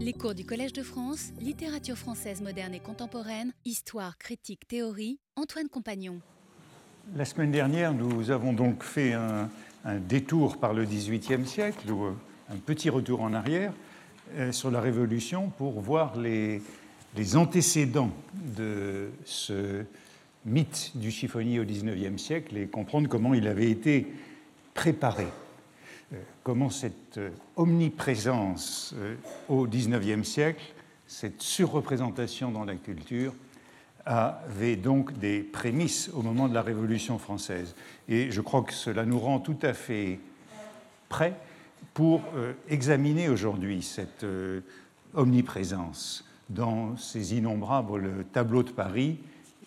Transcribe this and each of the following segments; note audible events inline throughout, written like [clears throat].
Les cours du Collège de France, littérature française moderne et contemporaine, histoire, critique, théorie, Antoine Compagnon. La semaine dernière, nous avons donc fait un, détour par le XVIIIe siècle, ou un petit retour en arrière, euh, sur la Révolution pour voir les, les antécédents de ce mythe du chiffonnier au XIXe siècle et comprendre comment il avait été préparé euh, comment cette euh, omniprésence euh, au XIXe siècle, cette surreprésentation dans la culture, avait donc des prémices au moment de la Révolution française. Et je crois que cela nous rend tout à fait prêts pour examiner aujourd'hui cette omniprésence dans ces innombrables tableaux de Paris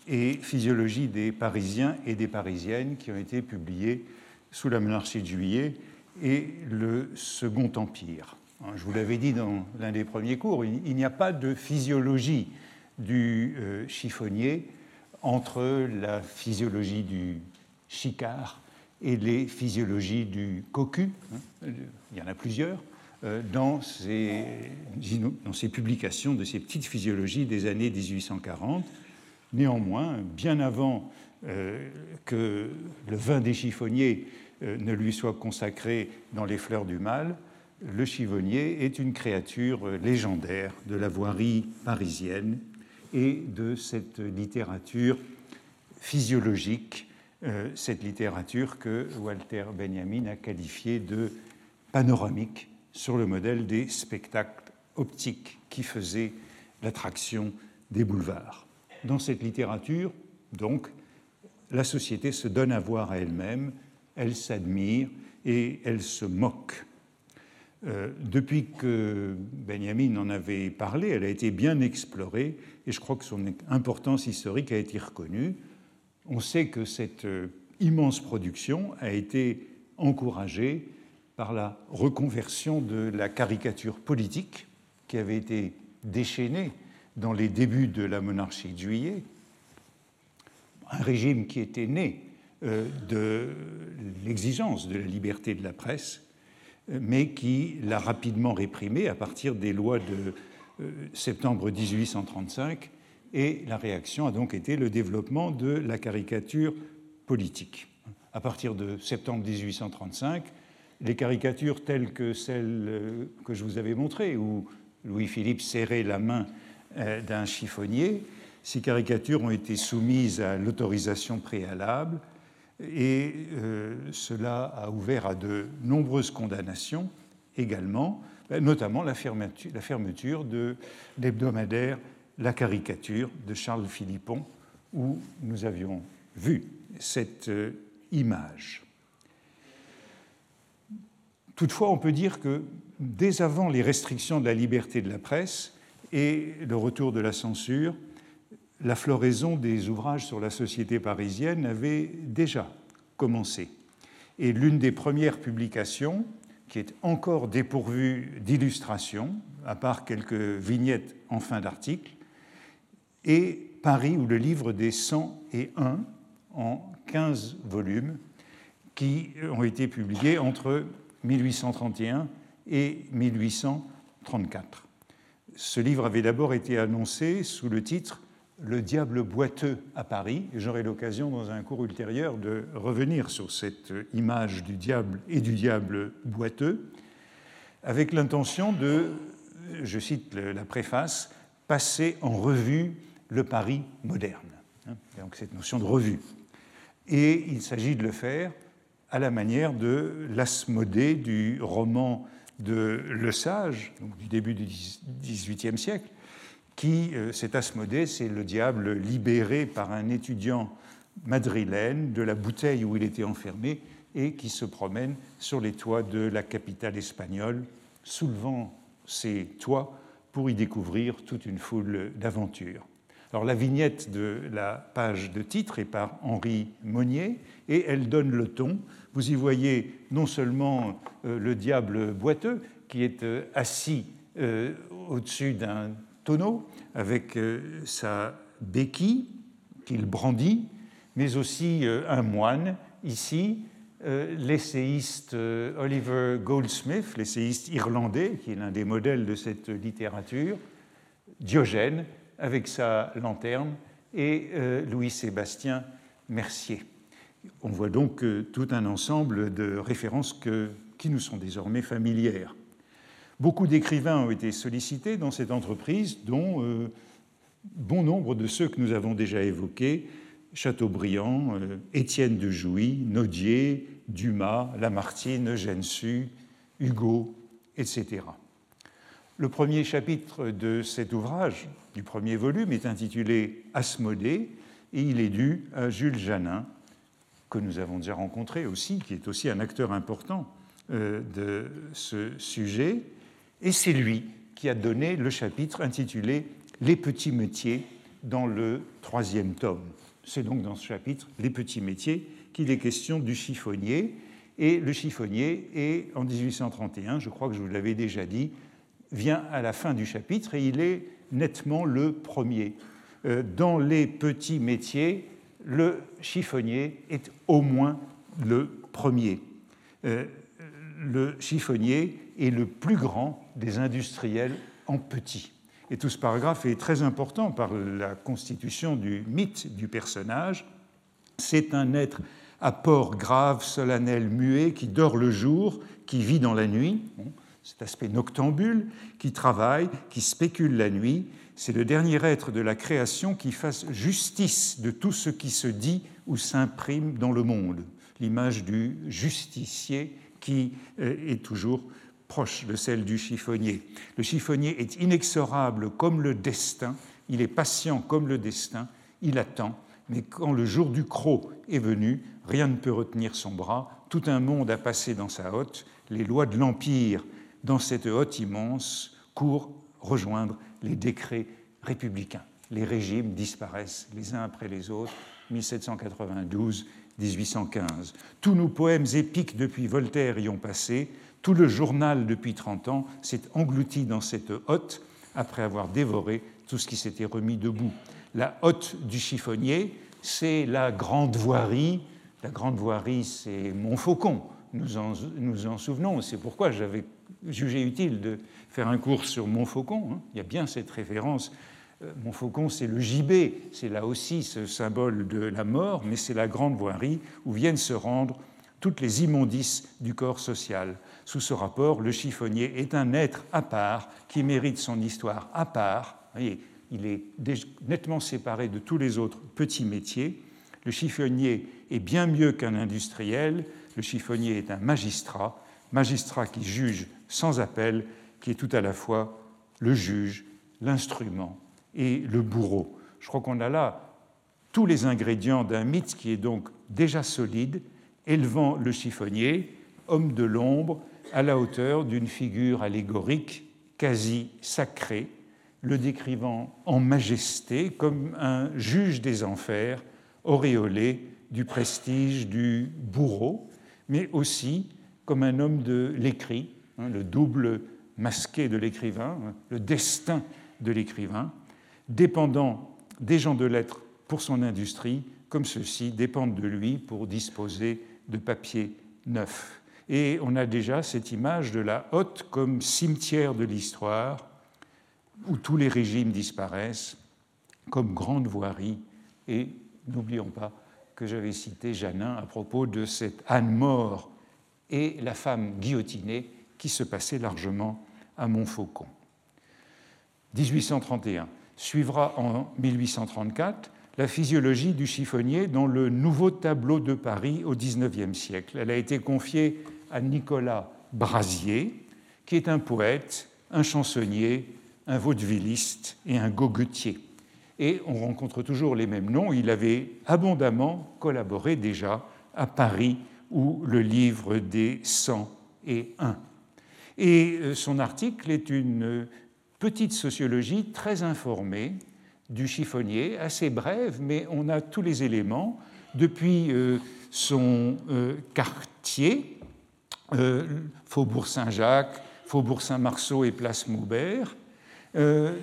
et physiologie des Parisiens et des Parisiennes qui ont été publiés sous la monarchie de Juillet et le Second Empire. Hein, je vous l'avais dit dans l'un des premiers cours, il n'y a pas de physiologie du euh, chiffonnier entre la physiologie du chicard et les physiologies du cocu. Hein, il y en a plusieurs euh, dans ces, publications de ces petites physiologies des années 1840. Néanmoins, bien avant euh, que le vin des chiffonniers ne lui soit consacré dans les fleurs du mal, le chivonnier est une créature légendaire de la voirie parisienne et de cette littérature physiologique, euh, cette littérature que Walter Benjamin a qualifiée de panoramique sur le modèle des spectacles optiques qui faisaient l'attraction des boulevards. Dans cette littérature, donc, la société se donne à voir à elle-même elle s'admire et elle se moque. Euh, depuis que Benjamin en avait parlé, elle a été bien explorée et je crois que son importance historique a été reconnue. On sait que cette euh, immense production a été encouragée par la reconversion de la caricature politique qui avait été déchaînée dans les débuts de la monarchie de juillet, un régime qui était né de l'exigence de la liberté de la presse, mais qui l'a rapidement réprimée à partir des lois de euh, septembre 1835, et la réaction a donc été le développement de la caricature politique. À partir de septembre 1835, les caricatures telles que celles euh, que je vous avais montrées, où Louis-Philippe serrait la main d'un chiffonnier, ces caricatures ont été soumises à l'autorisation préalable et euh, cela a ouvert à de nombreuses condamnations également, ben, notamment la fermeture, la fermeture de l'hebdomadaire La caricature de Charles Philippon, où nous avions vu cette euh, image. Toutefois, on peut dire que dès avant les restrictions de la liberté de la presse et le retour de la censure, la floraison des ouvrages sur la société parisienne avait déjà commencé. Et l'une des premières publications, qui est encore dépourvue d'illustrations, à part quelques vignettes en fin d'article, est Paris ou le livre des 101 en 15 volumes qui ont été publiés entre 1831 et 1834. Ce livre avait d'abord été annoncé sous le titre le diable boiteux à Paris. J'aurai l'occasion dans un cours ultérieur de revenir sur cette image du diable et du diable boiteux, avec l'intention de, je cite la préface, passer en revue le Paris moderne. Hein, donc cette notion de revue. Et il s'agit de le faire à la manière de l'Asmodée du roman de Le Sage, du début du XVIIIe siècle, qui, euh, cet Asmodée, c'est le diable libéré par un étudiant madrilène de la bouteille où il était enfermé et qui se promène sur les toits de la capitale espagnole, soulevant ses toits pour y découvrir toute une foule d'aventures. Alors la vignette de la page de titre est par Henri Monnier et elle donne le ton. Vous y voyez non seulement euh, le diable boiteux qui est euh, assis au-dessus d'un avec euh, sa béquille qu'il brandit, mais aussi euh, un moine ici euh, l'essayiste Oliver Goldsmith, l'essayiste irlandais, qui est l'un des modèles de cette littérature, Diogène, avec sa lanterne, et Louis-Sébastien Mercier. On voit donc tout un ensemble de références qui nous sont désormais familières. Beaucoup d'écrivains ont été sollicités dans cette entreprise, dont bon nombre de ceux que nous avons déjà évoqués, Chateaubriand, euh, Étienne de Jouy, Nodier, Dumas, Lamartine, Eugène Sue, Hugo, etc. Le premier chapitre de cet ouvrage, du premier volume, est intitulé Asmodée et il est dû à Jules Janin, que nous avons déjà rencontré aussi, qui est aussi un acteur important euh, de ce sujet. Et c'est lui qui a donné le chapitre intitulé Les petits métiers dans le troisième tome. C'est donc dans ce chapitre, Les petits métiers, qu'il est question du chiffonnier. Et le chiffonnier est, en 1831, je crois que je vous l'avais déjà dit, vient à la fin du chapitre et il est nettement le premier. Euh, dans les petits métiers, le chiffonnier est au moins le premier. Euh, le chiffonnier est le plus grand des industriels en petit. Et tout ce paragraphe est très important par la constitution du mythe du personnage. C'est un être à port grave, solennel, muet, qui dort le jour, qui vit dans la nuit, cet aspect noctambule, qui travaille, qui spécule la nuit. C'est le dernier être de la création qui fasse justice de tout ce qui se dit ou s'imprime dans le monde. L'image du justicier qui euh, est toujours proche de celle du chiffonnier. Le chiffonnier est inexorable comme le destin, il est patient comme le destin, il attend, mais quand le jour du croc est venu, rien ne peut retenir son bras, tout un monde a passé dans sa hotte, les lois de l'Empire dans cette hotte immense courent rejoindre les décrets républicains. Les régimes disparaissent les uns après les autres, 1792, 1815. Tous nos poèmes épiques depuis Voltaire y ont passé, tout le journal depuis 30 ans s'est englouti dans cette hotte après avoir dévoré tout ce qui s'était remis debout. La hotte du chiffonnier, c'est la grande voirie. La grande voirie, c'est Montfaucon. Nous en, nous en souvenons. C'est pourquoi j'avais jugé utile de faire un cours sur Montfaucon. Hein. Il y a bien cette référence. Euh, Montfaucon, c'est le gibet. C'est là aussi ce symbole de la mort, mais c'est la grande voirie où viennent se rendre toutes les immondices du corps social. Sous ce rapport, le chiffonnier est un être à part qui mérite son histoire à part. il est nettement séparé de tous les autres petits métiers. Le chiffonnier est bien mieux qu'un industriel. Le chiffonnier est un magistrat, magistrat qui juge sans appel, qui est tout à la fois le juge, l'instrument et le bourreau. Je crois qu'on a là tous les ingrédients d'un mythe qui est donc déjà solide, élevant le chiffonnier, homme de l'ombre, à la hauteur d'une figure allégorique quasi sacrée, le décrivant en majesté comme un juge des enfers, auréolé du prestige du bourreau, mais aussi comme un homme de l'écrit, hein, le double masqué de l'écrivain, hein, le destin de l'écrivain, dépendant des gens de lettres pour son industrie, comme ceux-ci dépendent de lui pour disposer de papier neuf. Et on a déjà cette image de la hotte comme cimetière de l'histoire, où tous les régimes disparaissent, comme grande voirie. Et n'oublions pas que j'avais cité Janin à propos de cette Anne mort et la femme guillotinée qui se passait largement à Montfaucon. 1831 suivra en 1834 la physiologie du chiffonnier dans le nouveau tableau de Paris au XIXe siècle. Elle a été confiée à Nicolas Brasier, qui est un poète, un chansonnier, un vaudevilliste et un goguetier. Et on rencontre toujours les mêmes noms. Il avait abondamment collaboré déjà à Paris où le livre des 100 et euh, son article est une petite sociologie très informée du chiffonnier, assez brève, mais on a tous les éléments, depuis euh, son euh, quartier, euh, Faubourg Saint-Jacques, Faubourg Saint-Marceau et Place Maubert,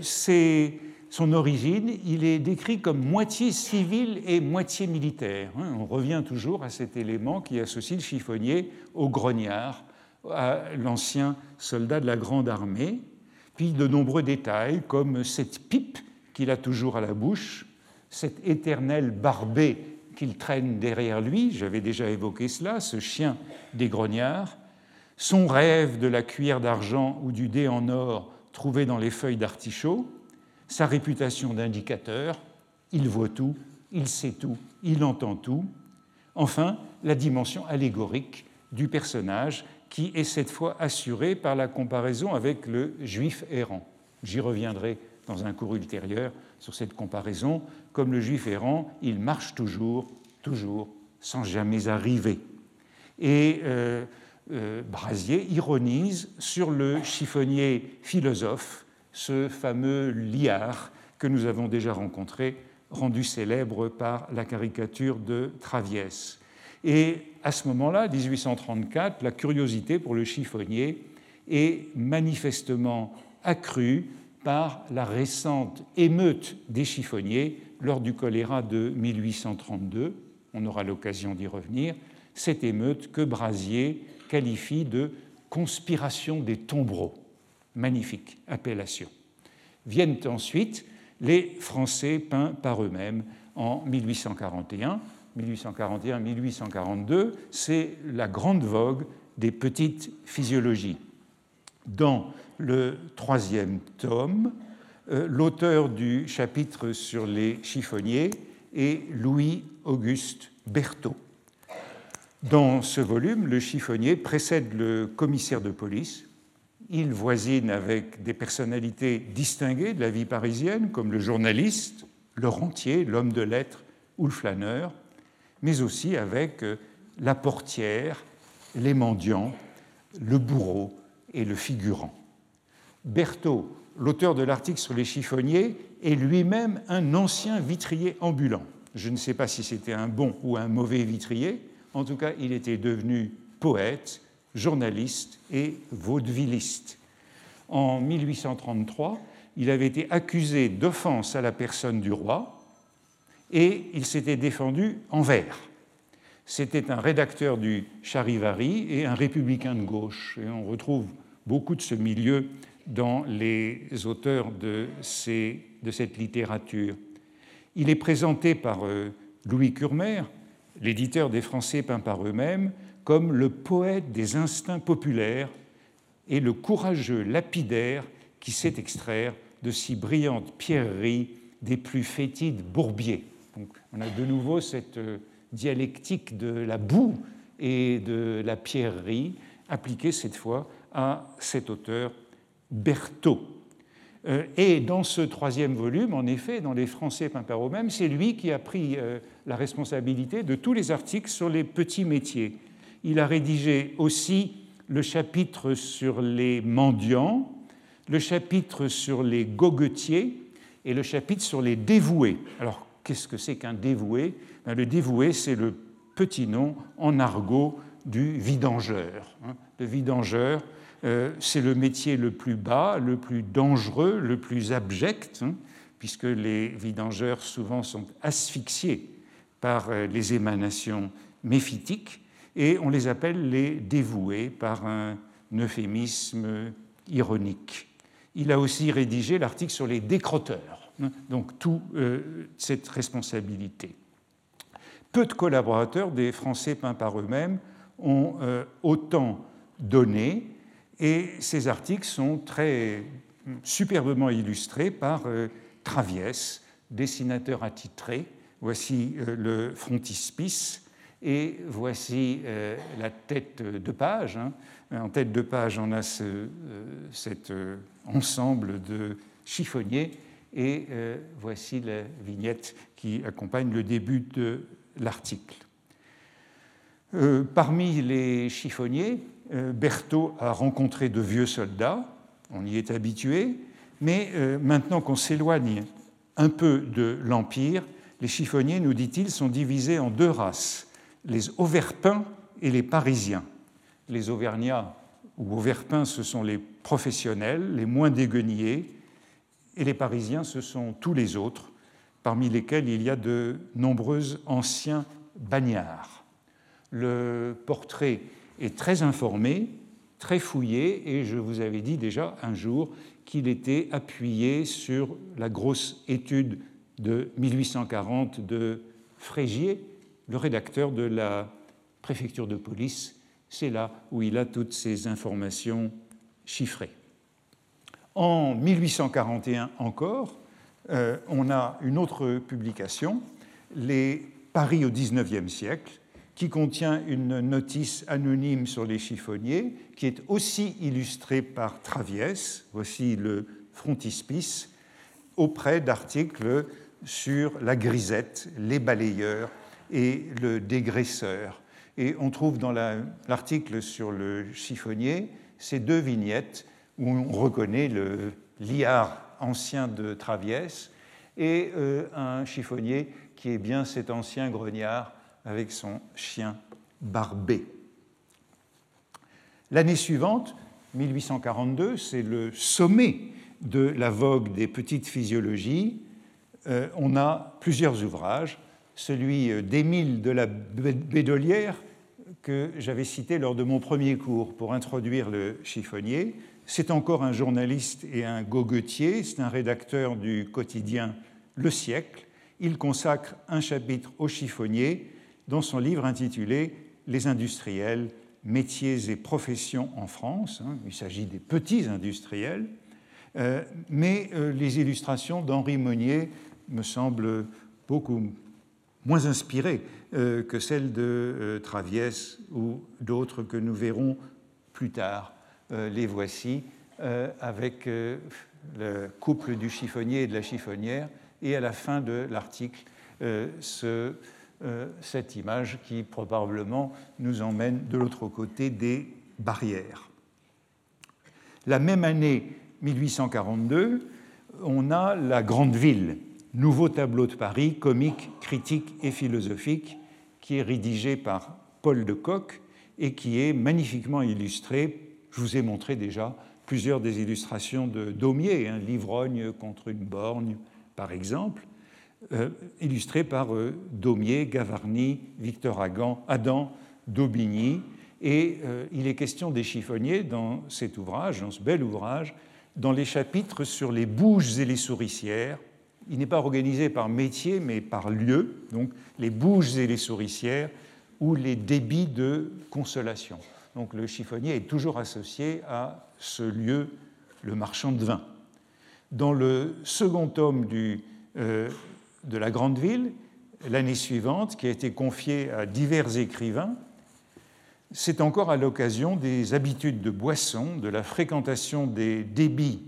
ses son origine, il est décrit comme moitié civil et moitié militaire. Hein. On revient toujours à cet élément qui associe le chiffonnier au grognard, à l'ancien soldat de la Grande Armée. Puis de nombreux détails comme cette pipe qu'il a toujours à la bouche, cet éternel barbet qu'il traîne derrière lui, j'avais déjà évoqué cela, ce chien des grognards, son rêve de la cuillère d'argent ou du dé en or trouvé dans les feuilles d'artichaut, sa réputation d'indicateur, il voit tout, il sait tout, il entend tout. Enfin, la dimension allégorique du personnage qui est cette fois assurée par la comparaison avec le juif errant. J'y reviendrai dans un cours ultérieur sur cette comparaison. Comme le juif errant, il marche toujours, toujours, sans jamais arriver. Et euh, euh, Brasier ironise sur le chiffonnier philosophe ce fameux liard que nous avons déjà rencontré, rendu célèbre par la caricature de Traviès. Et à ce moment-là, 1834, la curiosité pour le chiffonnier est manifestement accrue par la récente émeute des chiffonniers lors du choléra de 1832. On aura l'occasion d'y revenir. Cette émeute que Brasier qualifie de conspiration des tombereaux magnifique appellation. Viennent ensuite les Français peints par eux-mêmes en 1841. 1841-1842, c'est la grande vogue des petites physiologies. Dans le troisième tome, euh, l'auteur du chapitre sur les chiffonniers est Louis-Auguste Berthaud. Dans ce volume, le chiffonnier précède le commissaire de police, il voisine avec des personnalités distinguées de la vie parisienne, comme le journaliste, le rentier, l'homme de lettres ou le flâneur, mais aussi avec euh, la portière, les mendiants, le bourreau et le figurant. Berthaud, l'auteur de l'article sur les chiffonniers, est lui-même un ancien vitrier ambulant. Je ne sais pas si c'était un bon ou un mauvais vitrier, en tout cas il était devenu poète, journaliste et vaudevilliste. En 1833, il avait été accusé d'offense à la personne du roi et il s'était défendu en vers. C'était un rédacteur du Charivari et un républicain de gauche. Et on retrouve beaucoup de ce milieu dans les auteurs de, cette littérature. Il est présenté par euh, Louis Curmer, l'éditeur des Français peints par eux-mêmes, comme le poète des instincts populaires et le courageux lapidaire qui sait extraire de si brillantes pierreries des plus fétides bourbiers. on a de nouveau cette euh, dialectique de la boue et de la pierrerie appliquée cette fois à cet auteur Berthaud. Euh, et dans ce troisième volume, en effet, dans les Français peints par eux-mêmes, c'est lui qui a pris euh, la responsabilité de tous les articles sur les petits métiers il a rédigé aussi le chapitre sur les mendiants, le chapitre sur les goguetiers et le chapitre sur les dévoués. Alors, qu'est-ce que c'est qu'un dévoué? Ben, Le dévoué, c'est le petit nom en argot du vidangeur. Hein. Le vidangeur, c'est le métier le plus bas, le plus dangereux, le plus abject, hein, puisque les vidangeurs souvent sont asphyxiés par euh, les émanations méphitiques et on les appelle les dévoués par un euphémisme ironique. Il a aussi rédigé l'article sur les décrotteurs, hein, donc toute euh, cette responsabilité. Peu de collaborateurs des Français peints par eux-mêmes ont euh, autant donné, et ces articles sont très superbement illustrés par euh, Traviès, dessinateur attitré. Voici le frontispice et voici euh, la tête de page. Hein. En tête de page, on a euh, cet euh, ensemble de chiffonniers et voici la vignette qui accompagne le début de l'article. parmi les chiffonniers, Berthaud a rencontré de vieux soldats, on y est habitué, mais maintenant qu'on s'éloigne un peu de l'Empire, les chiffonniers, nous dit-il, sont divisés en deux races les Auverpins et les Parisiens. Les Auvergnats ou Auverpins, ce sont les professionnels, les moins déguenillés, et les Parisiens, ce sont tous les autres, parmi lesquels il y a de nombreux anciens bagnards. Le portrait est très informé, très fouillé, et je vous avais dit déjà un jour qu'il était appuyé sur la grosse étude de 1840 de Frégier, le rédacteur de la préfecture de police. C'est là où il a toutes ces informations chiffrées. En 1841 encore, euh, on a une autre publication, Les Paris au XIXe siècle, qui contient une notice anonyme sur les chiffonniers, qui est aussi illustrée par Traviès, voici le frontispice, auprès d'articles sur la grisette, les balayeurs et le dégraisseur. Et on trouve dans l'article sur le chiffonnier ces deux vignettes où on reconnaît le liard ancien de Traviès et euh, un chiffonnier qui est bien cet ancien grognard avec son chien barbé. L'année suivante, 1842, c'est le sommet de la vogue des petites physiologies. Euh, on a plusieurs ouvrages. Celui euh, d'Émile de la Bédolière, que j'avais cité lors de mon premier cours pour introduire le chiffonnier, c'est encore un journaliste et un goguetier, c'est un rédacteur du quotidien Le siècle. Il consacre un chapitre au chiffonnier dans son livre intitulé Les industriels, métiers et professions en France. Hein. Il s'agit des petits industriels, euh, mais euh, les illustrations d'Henri Monnier me semblent beaucoup moins inspirées euh, que celles de Traviès ou d'autres que nous verrons plus tard. Les voici avec le couple du chiffonnier et de la chiffonnière, et à la fin de l'article, cette image qui probablement nous emmène de l'autre côté des barrières. La même année 1842, on a La Grande Ville, nouveau tableau de Paris, comique, critique et philosophique, qui est rédigé par Paul de Kock et qui est magnifiquement illustré je vous ai montré déjà plusieurs des illustrations de Daumier, hein, l'ivrogne contre une borgne, par exemple, euh, illustré par euh, Daumier, Gavarni, Victor Adam, Daubigny. Et euh, il est question des chiffonniers dans cet ouvrage, dans ce bel ouvrage, dans les chapitres sur les bouges et les souricières. Il n'est pas organisé par métier, mais par lieu, donc les bouges et les souricières, ou les débits de consolation. Donc le chiffonnier est toujours associé à ce lieu, le marchand de vin. Dans le second tome euh, de la Grande Ville, l'année suivante, qui a été confié à divers écrivains, c'est encore à l'occasion des habitudes de boisson, de la fréquentation des débits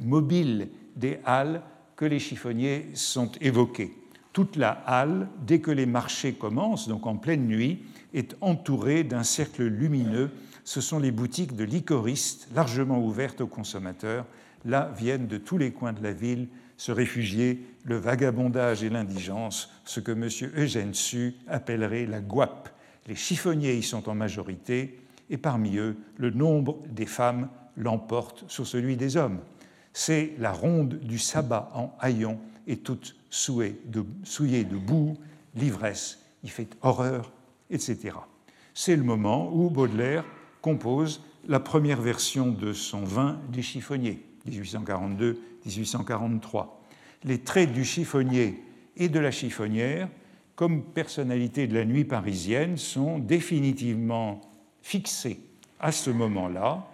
mobiles des halles que les chiffonniers sont évoqués. Toute la halle, dès que les marchés commencent, donc en pleine nuit, est entouré d'un cercle lumineux. Ce sont les boutiques de licoristes largement ouvertes aux consommateurs. Là viennent de tous les coins de la ville se réfugier le vagabondage et l'indigence, ce que M. Eugène Su appellerait la gouape. Les chiffonniers y sont en majorité, et parmi eux, le nombre des femmes l'emporte sur celui des hommes. C'est la ronde du sabbat en haillons et toute souillée de, boue, l'ivresse y fait horreur etc. C'est le moment où Baudelaire compose la première version de son vin des chiffonniers, 1842-1843. Les traits du chiffonnier et de la chiffonnière, comme personnalité de la nuit parisienne, sont définitivement fixés à ce moment-là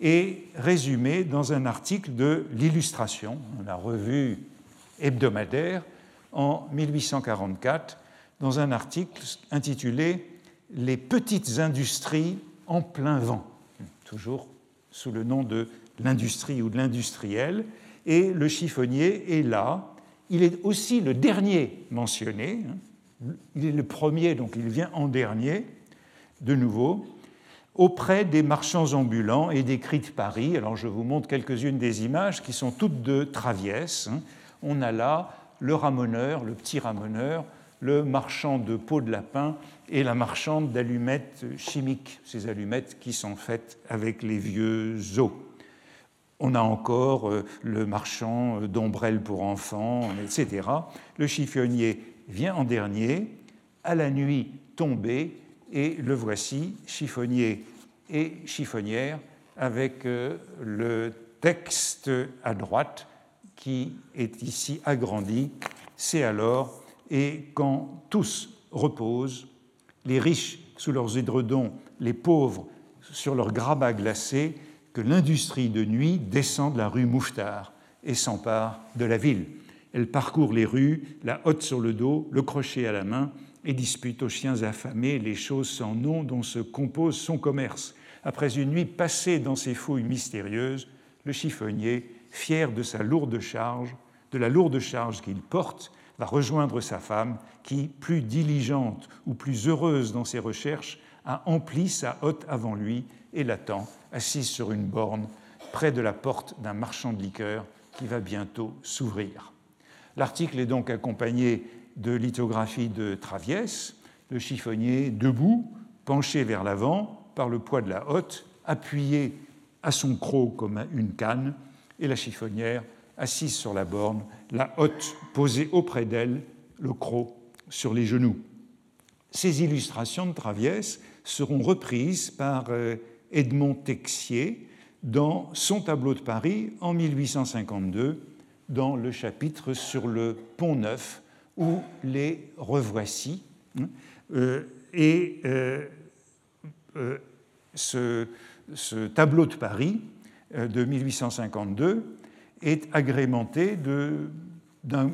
et résumés dans un article de l'Illustration, la revue hebdomadaire, en 1844, dans un article intitulé Les petites industries en plein vent, toujours sous le nom de l'industrie ou de l'industriel. Et le chiffonnier est là. Il est aussi le dernier mentionné. Il est le premier, donc il vient en dernier, de nouveau, auprès des marchands ambulants et des cris de Paris. Alors je vous montre quelques-unes des images qui sont toutes de Traviès. On a là le ramoneur, le petit ramoneur, le marchand de peau de lapin et la marchande d'allumettes chimiques, ces allumettes qui sont faites avec les vieux os. On a encore le marchand d'ombrelles pour enfants, etc. Le chiffonnier vient en dernier, à la nuit tombée, et le voici, chiffonnier et chiffonnière, avec le texte à droite qui est ici agrandi. C'est alors, et quand tous reposent, les riches sous leurs édredons, les pauvres sur leurs grabats glacés, que l'industrie de nuit descend de la rue Mouffetard et s'empare de la ville. Elle parcourt les rues, la hotte sur le dos, le crochet à la main, et dispute aux chiens affamés les choses sans nom dont se compose son commerce. Après une nuit passée dans ces fouilles mystérieuses, le chiffonnier, fier de sa lourde charge, de la lourde charge qu'il porte, va rejoindre sa femme qui, plus diligente ou plus heureuse dans ses recherches, a empli sa hotte avant lui et l'attend, assise sur une borne, près de la porte d'un marchand de liqueurs qui va bientôt s'ouvrir. L'article est donc accompagné de lithographies de Traviès, le chiffonnier debout, penché vers l'avant par le poids de la hotte, appuyé à son croc comme une canne, et la chiffonnière assise sur la borne, la hotte posée auprès d'elle, le croc sur les genoux. Ces illustrations de Traviès seront reprises par euh, Edmond Texier dans son tableau de Paris en 1852, dans le chapitre sur le Pont Neuf, où les revoici. Euh, et euh, ce, ce, tableau de Paris de 1852 est agrémenté d'un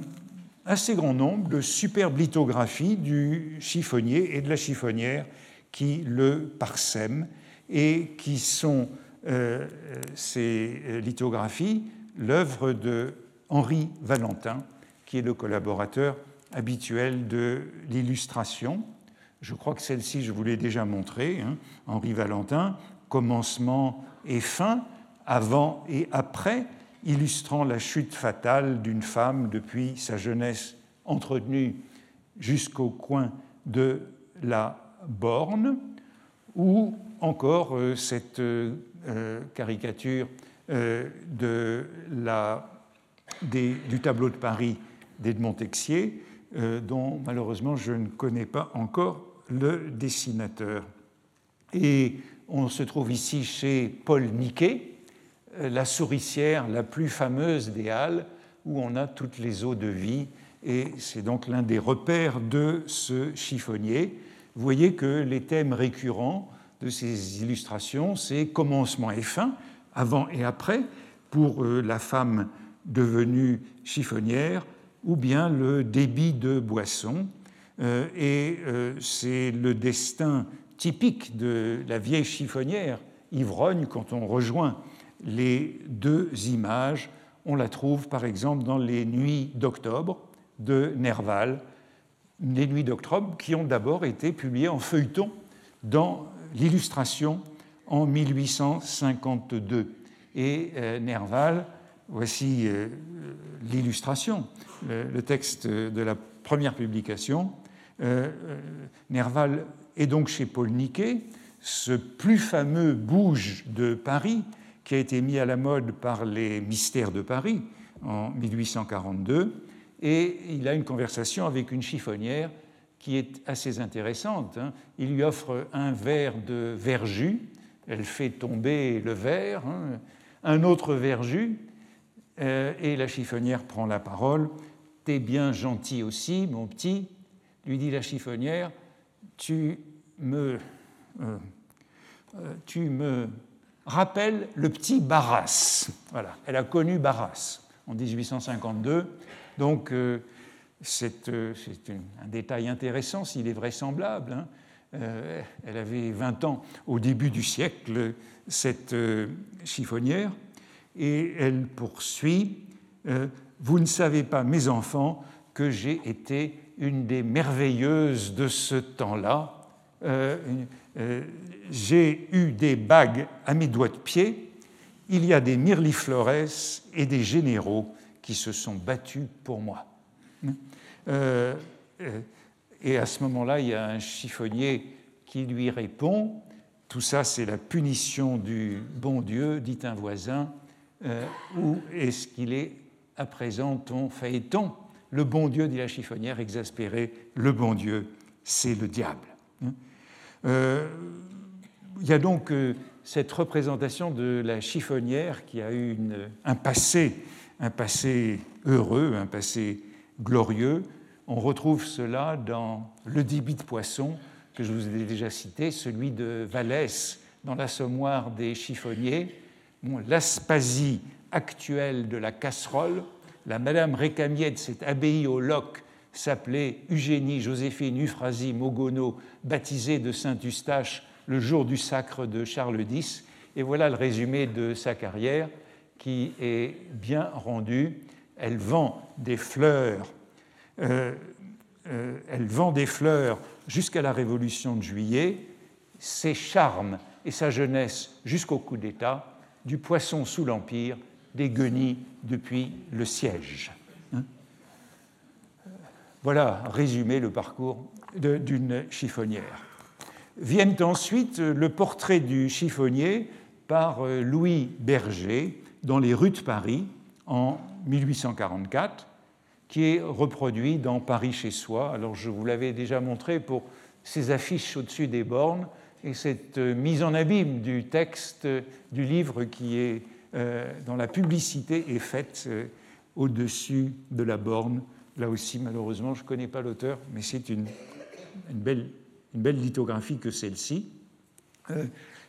assez grand nombre de superbes lithographies du chiffonnier et de la chiffonnière qui le parsèment et qui sont euh, ces lithographies l'œuvre de Henri Valentin, qui est le collaborateur habituel de l'illustration. Je crois que celle-ci, je vous l'ai déjà montrée, hein. Henri Valentin, commencement et fin, avant et après, illustrant la chute fatale d'une femme depuis sa jeunesse entretenue jusqu'au coin de la borne, ou encore euh, cette euh, euh, caricature de la, du tableau de Paris d'Edmond Texier, dont malheureusement je ne connais pas encore le dessinateur. Et on se trouve ici chez Paul Niquet, la souricière la plus fameuse des Halles, où on a toutes les eaux de vie, et c'est donc l'un des repères de ce chiffonnier. Vous voyez que les thèmes récurrents de ces illustrations, c'est commencement et fin, avant et après, pour euh, la femme devenue chiffonnière, ou bien le débit de boisson. Euh, et c'est le destin typique de la vieille chiffonnière, ivrogne, quand on rejoint les deux images. On la trouve par exemple dans les Nuits d'octobre de Nerval, les Nuits d'octobre qui ont d'abord été publiées en feuilleton dans l'illustration en 1852. Et euh, Nerval, voici euh, l'illustration, le, texte de la première publication. Euh, Nerval est donc chez Paul Niquet, ce plus fameux bouge de Paris qui a été mis à la mode par les mystères de Paris en 1842, et il a une conversation avec une chiffonnière qui est assez intéressante. Hein. Il lui offre un verre de verjus, elle fait tomber le verre, hein. un autre verjus, euh, et la chiffonnière prend la parole. T'es bien gentil aussi, mon petit, lui dit la chiffonnière, tu me, euh, tu me rappelle le petit Barras. Voilà, elle a connu Barras en 1852. Donc, euh, c'est euh, un détail intéressant s'il est vraisemblable. Hein. Euh, elle avait 20 ans au début du siècle, cette chiffonnière, et elle poursuit Vous ne savez pas, mes enfants, que j'ai été une des merveilleuses de ce temps-là. Euh, j'ai eu des bagues à mes doigts de pied, il y a des mirliflores et des généraux qui se sont battus pour moi. Euh, euh, et à ce moment-là, il y a un chiffonnier qui lui répond, tout ça c'est la punition du bon Dieu, dit un voisin, ou est-ce qu'il est à présent ton phaéton? Le bon Dieu, dit la chiffonnière, exaspéré, le bon Dieu, c'est le diable. Il y a donc cette représentation de la chiffonnière qui a eu un passé, un passé heureux, un passé glorieux. On retrouve cela dans le débit de poisson que je vous ai déjà cité, celui de Vallès dans l'assommoir des chiffonniers, l'aspasie actuelle de la casserole. La Madame Récamier de cette abbaye au Loc s'appelait Eugénie Joséphine Euphrasie Mogono, baptisée de Saint-Eustache le jour du sacre de Charles X. Et voilà le résumé de sa carrière qui est bien rendu. Elle vend des fleurs, euh, euh, elle vend des fleurs jusqu'à la Révolution de Juillet, ses charmes et sa jeunesse jusqu'au coup d'État, du poisson sous l'Empire, des guenilles depuis le siège. Hein. voilà résumé le parcours d'une chiffonnière. Viennent ensuite le portrait du chiffonnier par euh, Louis Berger dans les rues de Paris en 1844, qui est reproduit dans Paris chez soi. Alors je vous l'avais déjà montré pour ces affiches au-dessus des bornes et cette euh, mise en abîme du texte du livre qui est euh, dans la publicité est faite au-dessus de la borne. Là aussi, malheureusement, je ne connais pas l'auteur, mais c'est une, belle lithographie que celle-ci, euh,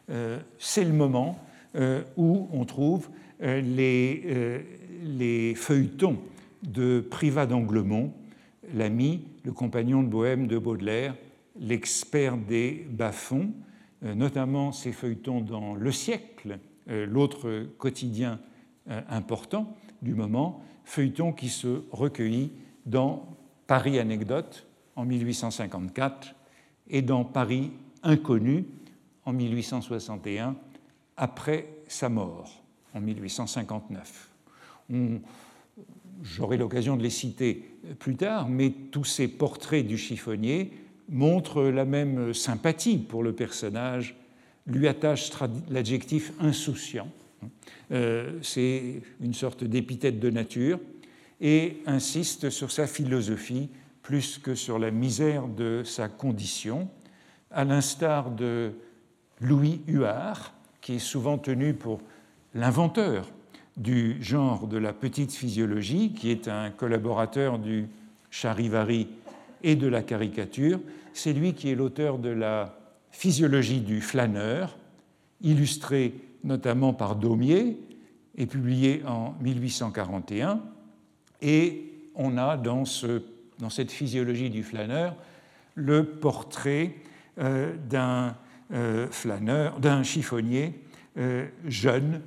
euh, c'est le moment euh, où on trouve les, les, feuilletons de Privat d'Anglemont, l'ami, le compagnon de Bohème de Baudelaire, l'expert des bas-fonds, notamment ses feuilletons dans Le siècle, l'autre quotidien important du moment, feuilleton qui se recueillit dans Paris Anecdote en 1854 et dans Paris inconnu en 1861, après sa mort en 1859. J'aurai l'occasion de les citer plus tard, mais tous ces portraits du chiffonnier montrent la même sympathie pour le personnage, lui attachent l'adjectif insouciant. Euh, c'est une sorte d'épithète de nature et insiste sur sa philosophie plus que sur la misère de sa condition, à l'instar de Louis Huard, qui est souvent tenu pour l'inventeur du genre de la petite physiologie, qui est un collaborateur du charivari et de la caricature. C'est lui qui est l'auteur de la physiologie du flâneur, illustrée notamment par Daumier et publiée en 1841. Et on a dans ce dans cette physiologie du flâneur le portrait euh, d'un euh, flâneur, d'un chiffonnier euh, jeune,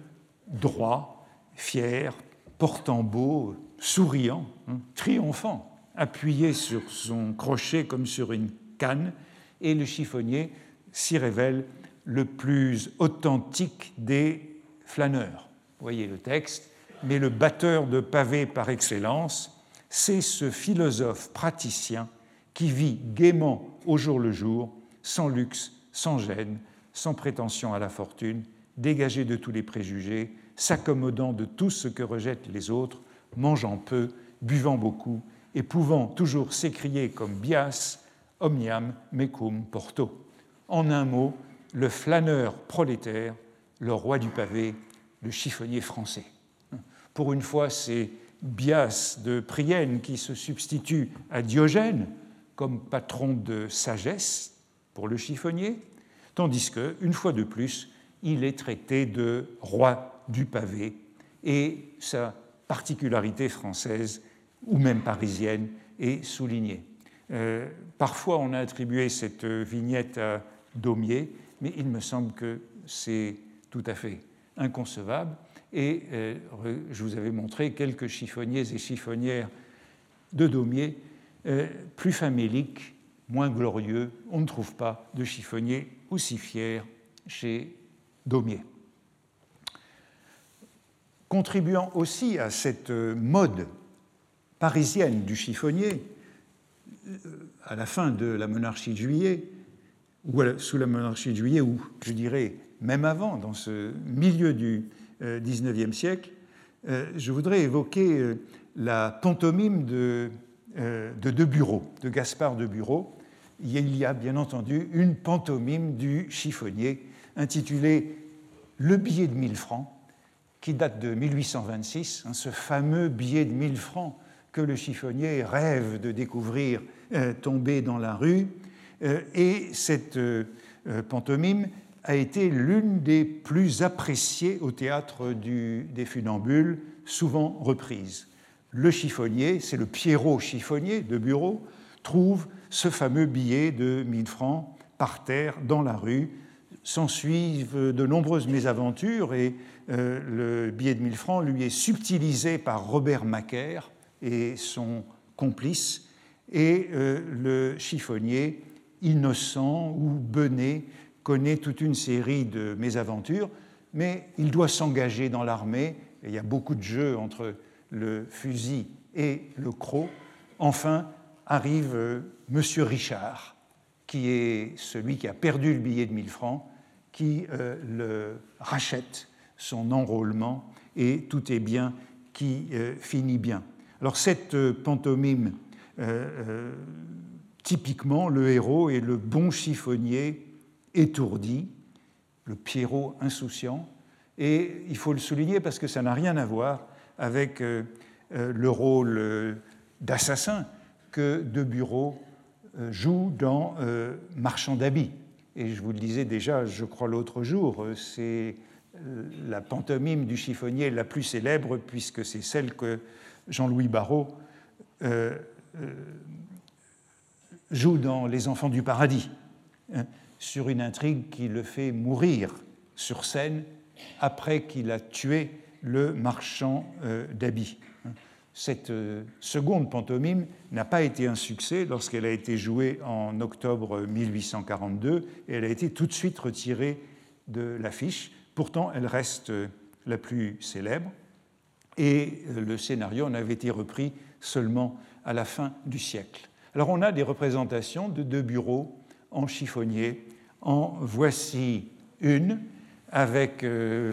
droit, fier, portant beau, souriant, hein, triomphant, appuyé sur son crochet comme sur une canne, et le chiffonnier s'y révèle le plus authentique des flâneurs. Voyez le texte, mais le batteur de pavés par excellence, c'est ce philosophe praticien qui vit gaiement au jour le jour, sans luxe, sans gêne, sans prétention à la fortune, dégagé de tous les préjugés, s'accommodant de tout ce que rejettent les autres, mangeant peu, buvant beaucoup, et pouvant toujours s'écrier comme Bias, omniam mecum porto. En un mot, le flâneur prolétaire, le roi du pavé, le chiffonnier français. Pour une fois, c'est Bias de Prienne qui se substitue à Diogène comme patron de sagesse pour le chiffonnier, tandis que, une fois de plus, il est traité de roi du pavé et sa particularité française ou même parisienne est soulignée. Euh, parfois, on a attribué cette vignette à Daumier, mais il me semble que c'est tout à fait inconcevable et euh, je vous avais montré quelques chiffonniers et chiffonnières de Daumier euh, plus faméliques, moins glorieux. On ne trouve pas de chiffonnier aussi fier chez Daumier. Contribuant aussi à cette mode parisienne du chiffonnier, euh, à la fin de la monarchie de juillet, ou sous la monarchie de juillet, ou je dirais même avant, dans ce milieu du XIXe euh, siècle, je voudrais évoquer la pantomime de, de De de Gaspard de Bureau. Il y a bien entendu une pantomime du chiffonnier intitulée Le billet de 1000 francs, qui date de 1826, hein, ce fameux billet de 1000 francs que le chiffonnier rêve de découvrir euh, tombé dans la rue. Euh, et cette euh, pantomime a été l'une des plus appréciées au théâtre des funambules, souvent reprise. Le chiffonnier, c'est le Pierrot chiffonnier de bureau, trouve ce fameux billet de 1000 francs par terre dans la rue. S'ensuivent de nombreuses mésaventures et le billet de 1000 francs lui est subtilisé par Robert Macaire et son complice et euh, le chiffonnier, innocent ou bené, connaît toute une série de mésaventures, mais il doit s'engager dans l'armée, il y a beaucoup de jeux entre le fusil et le croc. Enfin, arrive euh, Monsieur Richard, qui est celui qui a perdu le billet de 1000 francs, qui euh, le rachète son enrôlement et tout est bien qui finit bien. Alors cette pantomime euh, euh, typiquement, le héros est le bon chiffonnier étourdi, le Pierrot insouciant, et il faut le souligner parce que ça n'a rien à voir avec euh, le rôle d'assassin que De Bureau joue dans Marchand d'habits. Et je vous le disais déjà, je crois l'autre jour, c'est la pantomime du chiffonnier la plus célèbre puisque c'est celle que Jean-Louis Barrault euh, joue dans Les Enfants du Paradis, hein, sur une intrigue qui le fait mourir sur scène après qu'il a tué le marchand euh, d'habits. Cette euh, seconde pantomime n'a pas été un succès lorsqu'elle a été jouée en octobre 1842 et elle a été tout de suite retirée de l'affiche. Pourtant, elle reste la plus célèbre et le scénario en avait été repris seulement à la fin du siècle. Alors on a des représentations de deux bureaux en chiffonnier. En voici une avec euh,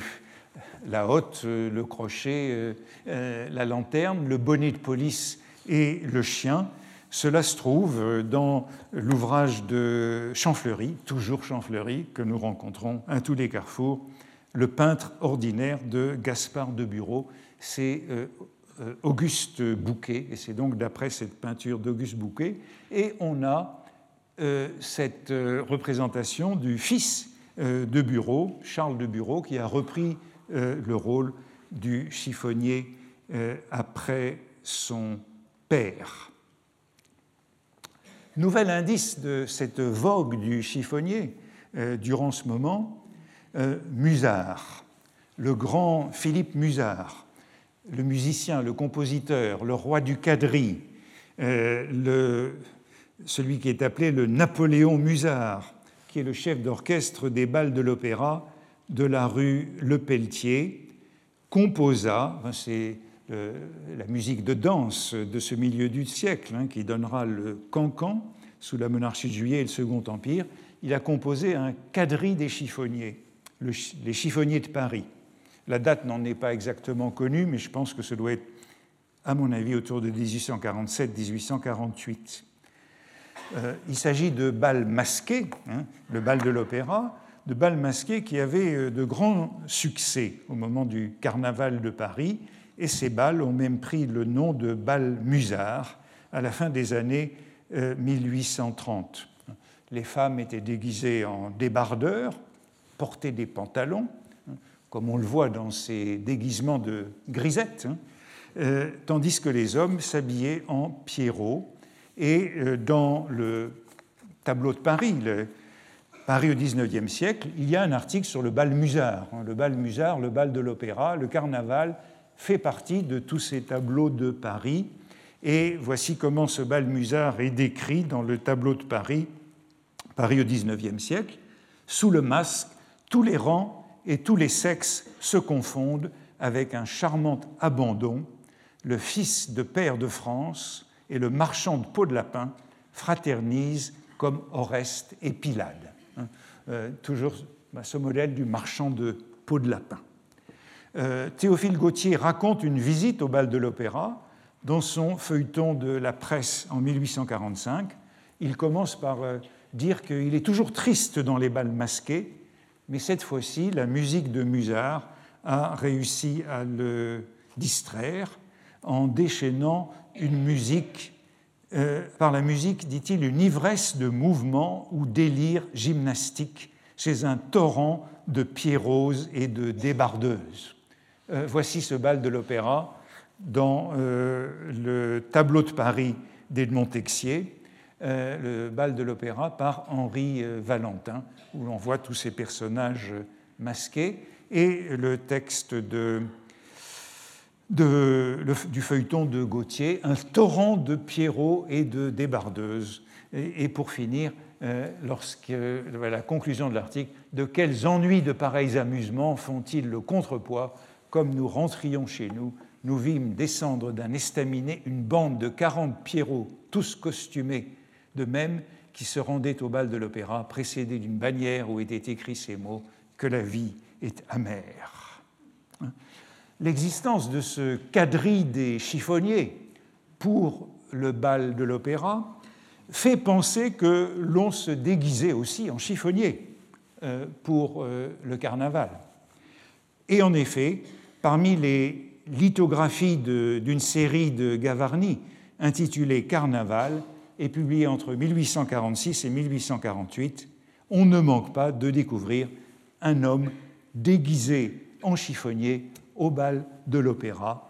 la hotte, euh, le crochet, euh, la lanterne, le bonnet de police et le chien. Cela se trouve dans l'ouvrage de Champfleury, toujours Champfleury, que nous rencontrons à tous les carrefours, le peintre ordinaire de Gaspard de Bureau. C'est euh, Auguste Bouquet, et c'est donc d'après cette peinture d'Auguste Bouquet, et on a euh, cette euh, représentation du fils de Bureau, Charles de Bureau, qui a repris le rôle du chiffonnier après son père. Nouvel indice de cette vogue du chiffonnier durant ce moment, Musard, le grand Philippe Musard, le musicien, le compositeur, le roi du quadrille, euh, celui qui est appelé le Napoléon Musard, qui est le chef d'orchestre des balles de l'opéra de la rue Le Pelletier, composa, c'est euh, la musique de danse de ce milieu du siècle hein, qui donnera le cancan sous la monarchie de Juillet et le Second Empire, il a composé un quadrille des chiffonniers, les chiffonniers de Paris. La date n'en est pas exactement connue, mais je pense que ce doit être, à mon avis, autour de 1847-1848. Euh, il s'agit de bals masqués, hein, le bal de l'opéra, de bals masqués qui avaient euh, de grands succès au moment du carnaval de Paris, et ces bals ont même pris le nom de bal musard à la fin des années 1830. Euh, Les femmes étaient déguisées en débardeurs, portaient des pantalons, comme on le voit dans ces déguisements de grisette, hein, euh, tandis que les hommes s'habillaient en pierrot. Et dans le tableau de Paris, Paris au XIXe siècle, il y a un article sur le bal musard. Hein, le bal musard, le bal de l'opéra, le carnaval fait partie de tous ces tableaux de Paris. Et voici comment ce bal musard est décrit dans le tableau de Paris, Paris au XIXe siècle. Sous le masque, tous les rangs et tous les sexes se confondent avec un charmant abandon. Le fils de père de France et le marchand de peau de lapin fraternisent comme Oreste et Pylade. Euh, toujours bah, ce modèle du marchand de peau de lapin. Euh, Théophile Gautier raconte une visite au bal de l'opéra dans son feuilleton de la presse en 1845. Il commence par euh, dire qu'il est toujours triste dans les bals masqués, mais cette fois-ci, la musique de Musard a réussi à le distraire en déchaînant une musique, euh, par la musique, dit-il, une ivresse de mouvement ou délire gymnastique chez un torrent de pierroses et de débardeuses. Euh, voici ce bal de l'opéra dans euh, le tableau de Paris d'Edmond Texier, le bal de l'opéra par Henri Valentin, où l'on voit tous ces personnages masqués, et le texte de du feuilleton de Gautier, un torrent de pierrots et de débardeuses. Et, pour finir, euh, lorsque la conclusion de l'article, de quels ennuis de pareils amusements font-ils le contrepoids? Comme nous rentrions chez nous, nous vîmes descendre d'un estaminet une bande de quarante pierrots, tous costumés, de même qui se rendaient au bal de l'opéra, précédés d'une bannière où étaient écrits ces mots que la vie est amère l'existence de ce quadrille des chiffonniers pour le bal de l'opéra fait penser que l'on se déguisait aussi en chiffonnier euh, pour euh, le carnaval. Et en effet, parmi les lithographies d'une série de Gavarni intitulée Carnaval et publiée entre 1846 et 1848, on ne manque pas de découvrir un homme déguisé en chiffonnier au bal de l'opéra,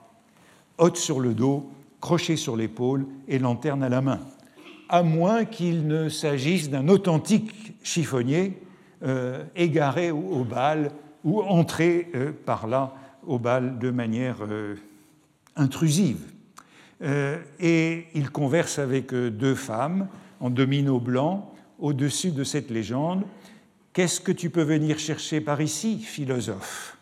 hotte sur le dos, crochet sur l'épaule et lanterne à la main, à moins qu'il ne s'agisse d'un authentique chiffonnier euh, égaré au, bal ou entré euh, par là au bal de manière euh, intrusive. et il converse avec deux femmes en domino blanc au-dessus de cette légende. Qu'est-ce que tu peux venir chercher par ici, philosophe?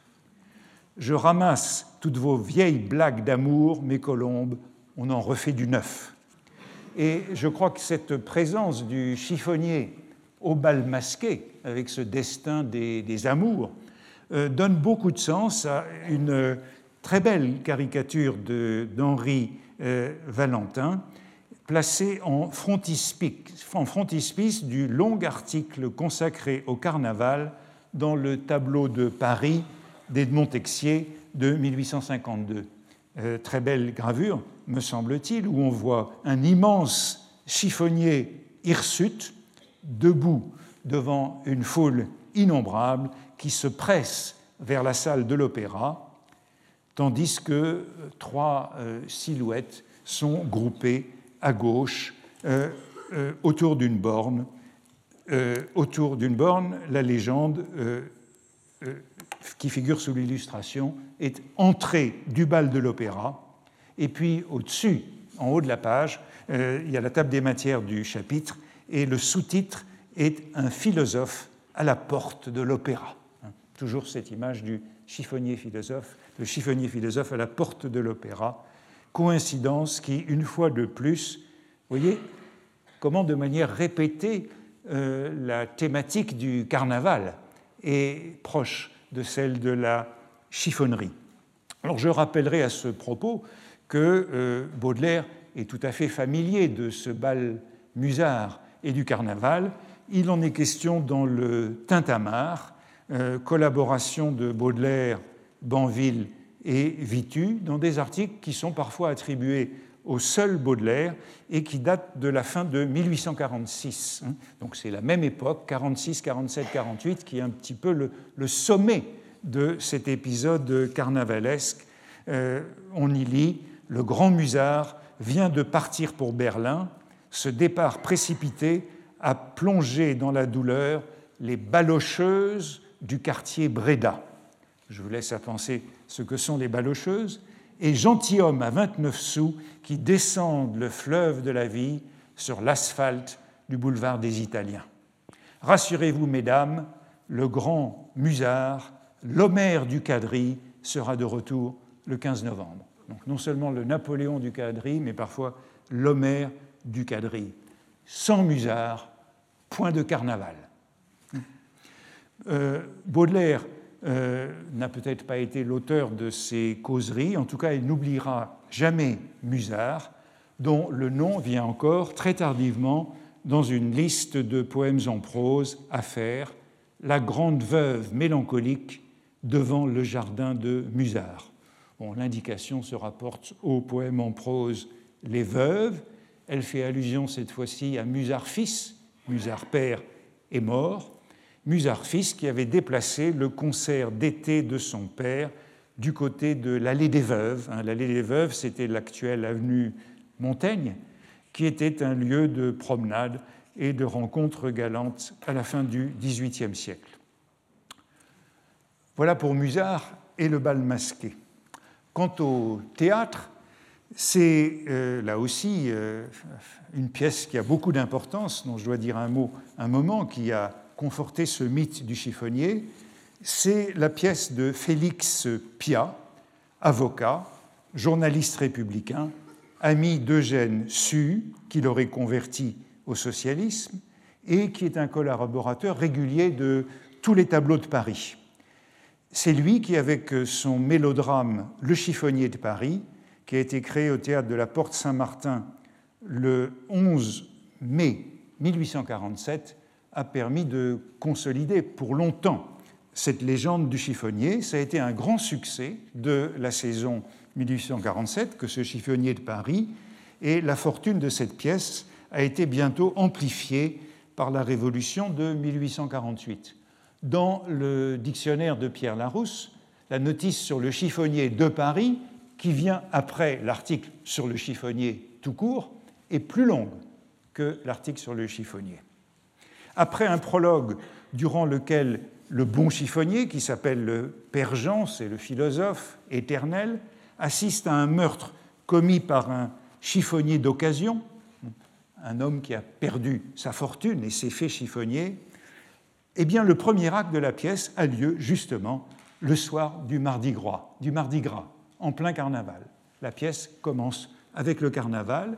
Je ramasse toutes vos vieilles blagues d'amour, mes colombes, on en refait du neuf. Et je crois que cette présence du chiffonnier au bal masqué, avec ce destin des, amours, euh, donne beaucoup de sens à une très belle caricature d'Henri euh, Valentin, placée en frontispice du long article consacré au carnaval dans le tableau de Paris d'Edmond Texier de 1852. Euh, très belle gravure, me semble-t-il, où on voit un immense chiffonnier hirsute debout devant une foule innombrable qui se presse vers la salle de l'opéra, tandis que euh, trois euh, silhouettes sont groupées à gauche autour d'une borne. autour d'une borne, la légende qui figure sous l'illustration est entrée du bal de l'opéra. Et puis au-dessus, en haut de la page, euh, il y a la table des matières du chapitre et le sous-titre est un philosophe à la porte de l'opéra. Hein, toujours cette image du chiffonnier philosophe, le chiffonnier philosophe à la porte de l'opéra. Coïncidence qui, une fois de plus, voyez comment de manière répétée euh, la thématique du carnaval est proche de celle de la chiffonnerie. Alors je rappellerai à ce propos que euh, Baudelaire est tout à fait familier de ce bal musard et du carnaval. Il en est question dans le Tintamarre, euh, collaboration de Baudelaire, Banville et Vitu, dans des articles qui sont parfois attribués au seul Baudelaire et qui datent de la fin de 1846. Hein. Donc c'est la même époque, 46, 47, 48, qui est un petit peu le, sommet de cet épisode carnavalesque. Euh, on y lit Le grand musard vient de partir pour Berlin. Ce départ précipité a plongé dans la douleur les balocheuses du quartier Breda. Je vous laisse à penser ce que sont les balocheuses et gentilhomme à 29 sous qui descendent le fleuve de la vie sur l'asphalte du boulevard des Italiens. Rassurez-vous, mesdames, le grand Musard, l'Homère du Cadri, sera de retour le 15 novembre. Donc non seulement le Napoléon du Cadri, mais parfois l'Homère du Cadri. Sans Musard, point de carnaval. Euh, Baudelaire euh, n'a peut-être pas été l'auteur de ces causeries, en tout cas il n'oubliera jamais Musard, dont le nom vient encore très tardivement dans une liste de poèmes en prose à faire, La grande veuve mélancolique devant le jardin de Musard. Bon, L'indication se rapporte au poème en prose Les Veuves. Elle fait allusion cette fois-ci à Musard fils, Musard père est mort. Musard fils qui avait déplacé le concert d'été de son père du côté de l'allée des Veuves. Hein, l'allée des Veuves, c'était l'actuelle avenue Montaigne, qui était un lieu de promenade et de rencontres galantes à la fin du XVIIIe siècle. Voilà pour Musard et le bal masqué. Quant au théâtre, c'est euh, là aussi euh, une pièce qui a beaucoup d'importance, dont je dois dire un mot un moment, qui a conforté ce mythe du chiffonnier. C'est la pièce de Félix Pia, avocat, journaliste républicain, ami d'Eugène Sue, qui l'aurait converti au socialisme, et qui est un collaborateur régulier de tous les tableaux de Paris. C'est lui qui, avec son mélodrame Le chiffonnier de Paris, qui a été créé au théâtre de la Porte Saint-Martin le 11 mai 1847, a permis de consolider pour longtemps cette légende du chiffonnier. Ça a été un grand succès de la saison 1847 que ce chiffonnier de Paris, et la fortune de cette pièce a été bientôt amplifiée par la Révolution de 1848. Dans le dictionnaire de Pierre Larousse, la notice sur le chiffonnier de Paris, qui vient après l'article sur le chiffonnier tout court, est plus longue que l'article sur le chiffonnier. Après un prologue durant lequel le bon chiffonnier, qui s'appelle le Père Jean, c'est le philosophe éternel, assiste à un meurtre commis par un chiffonnier d'occasion, un homme qui a perdu sa fortune et s'est fait chiffonnier, eh bien le premier acte de la pièce a lieu justement le soir du Mardi Gras, du Mardi Gras, en plein carnaval. La pièce commence avec le carnaval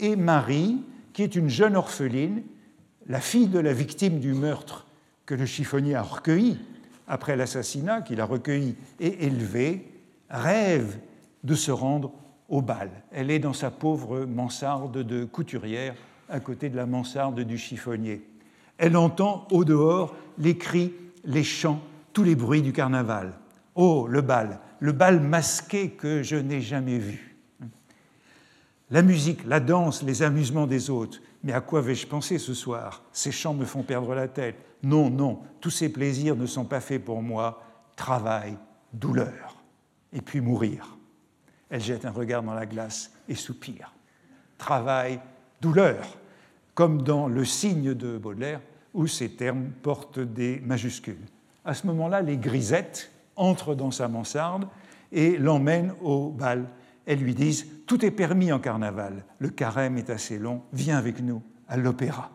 et Marie, qui est une jeune orpheline, la fille de la victime du meurtre que le chiffonnier a recueilli après l'assassinat, qu'il a recueilli et élevé, rêve de se rendre au bal. Elle est dans sa pauvre mansarde de couturière à côté de la mansarde du chiffonnier. Elle entend au dehors les cris, les chants, tous les bruits du carnaval. Oh, le bal, le bal masqué que je n'ai jamais vu. La musique, la danse, les amusements des autres. Mais à quoi vais-je penser ce soir? Ces chants me font perdre la tête. Non, non, tous ces plaisirs ne sont pas faits pour moi. Travail, douleur, et puis mourir. Elle jette un regard dans la glace et soupire. Travail, douleur, comme dans le signe de Baudelaire, où ces termes portent des majuscules. À ce moment-là, les grisettes entrent dans sa mansarde et l'emmènent au bal. Elles lui disent Tout est permis en carnaval, le carême est assez long, viens avec nous à l'opéra.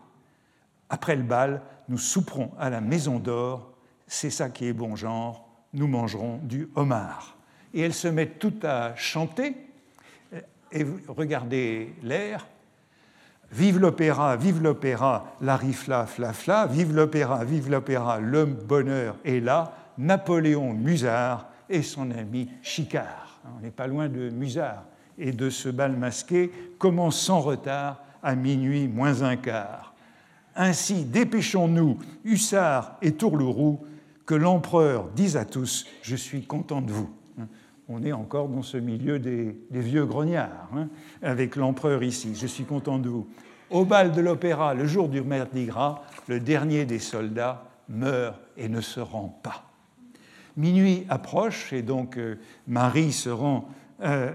Après le bal, nous souperons à la Maison d'Or, c'est ça qui est bon genre, nous mangerons du homard. Et elles se mettent toutes à chanter. Et regardez l'air. Vive l'opéra, vive l'opéra, la rifla, fla, vive l'opéra, vive l'opéra, le bonheur est là, Napoléon Musard et son ami Chicard. On n'est pas loin de Musard et de ce bal masqué commence sans retard à minuit moins un quart. Ainsi, dépêchons-nous, hussards et tourleroux, que l'empereur dise à tous Je suis content de vous on est encore dans ce milieu des, vieux grognards, hein, avec l'empereur ici. Je suis content de vous. Au bal de l'opéra, le jour du Mardi Gras, le dernier des soldats meurt et ne se rend pas. Minuit approche et donc euh, Marie se rend euh,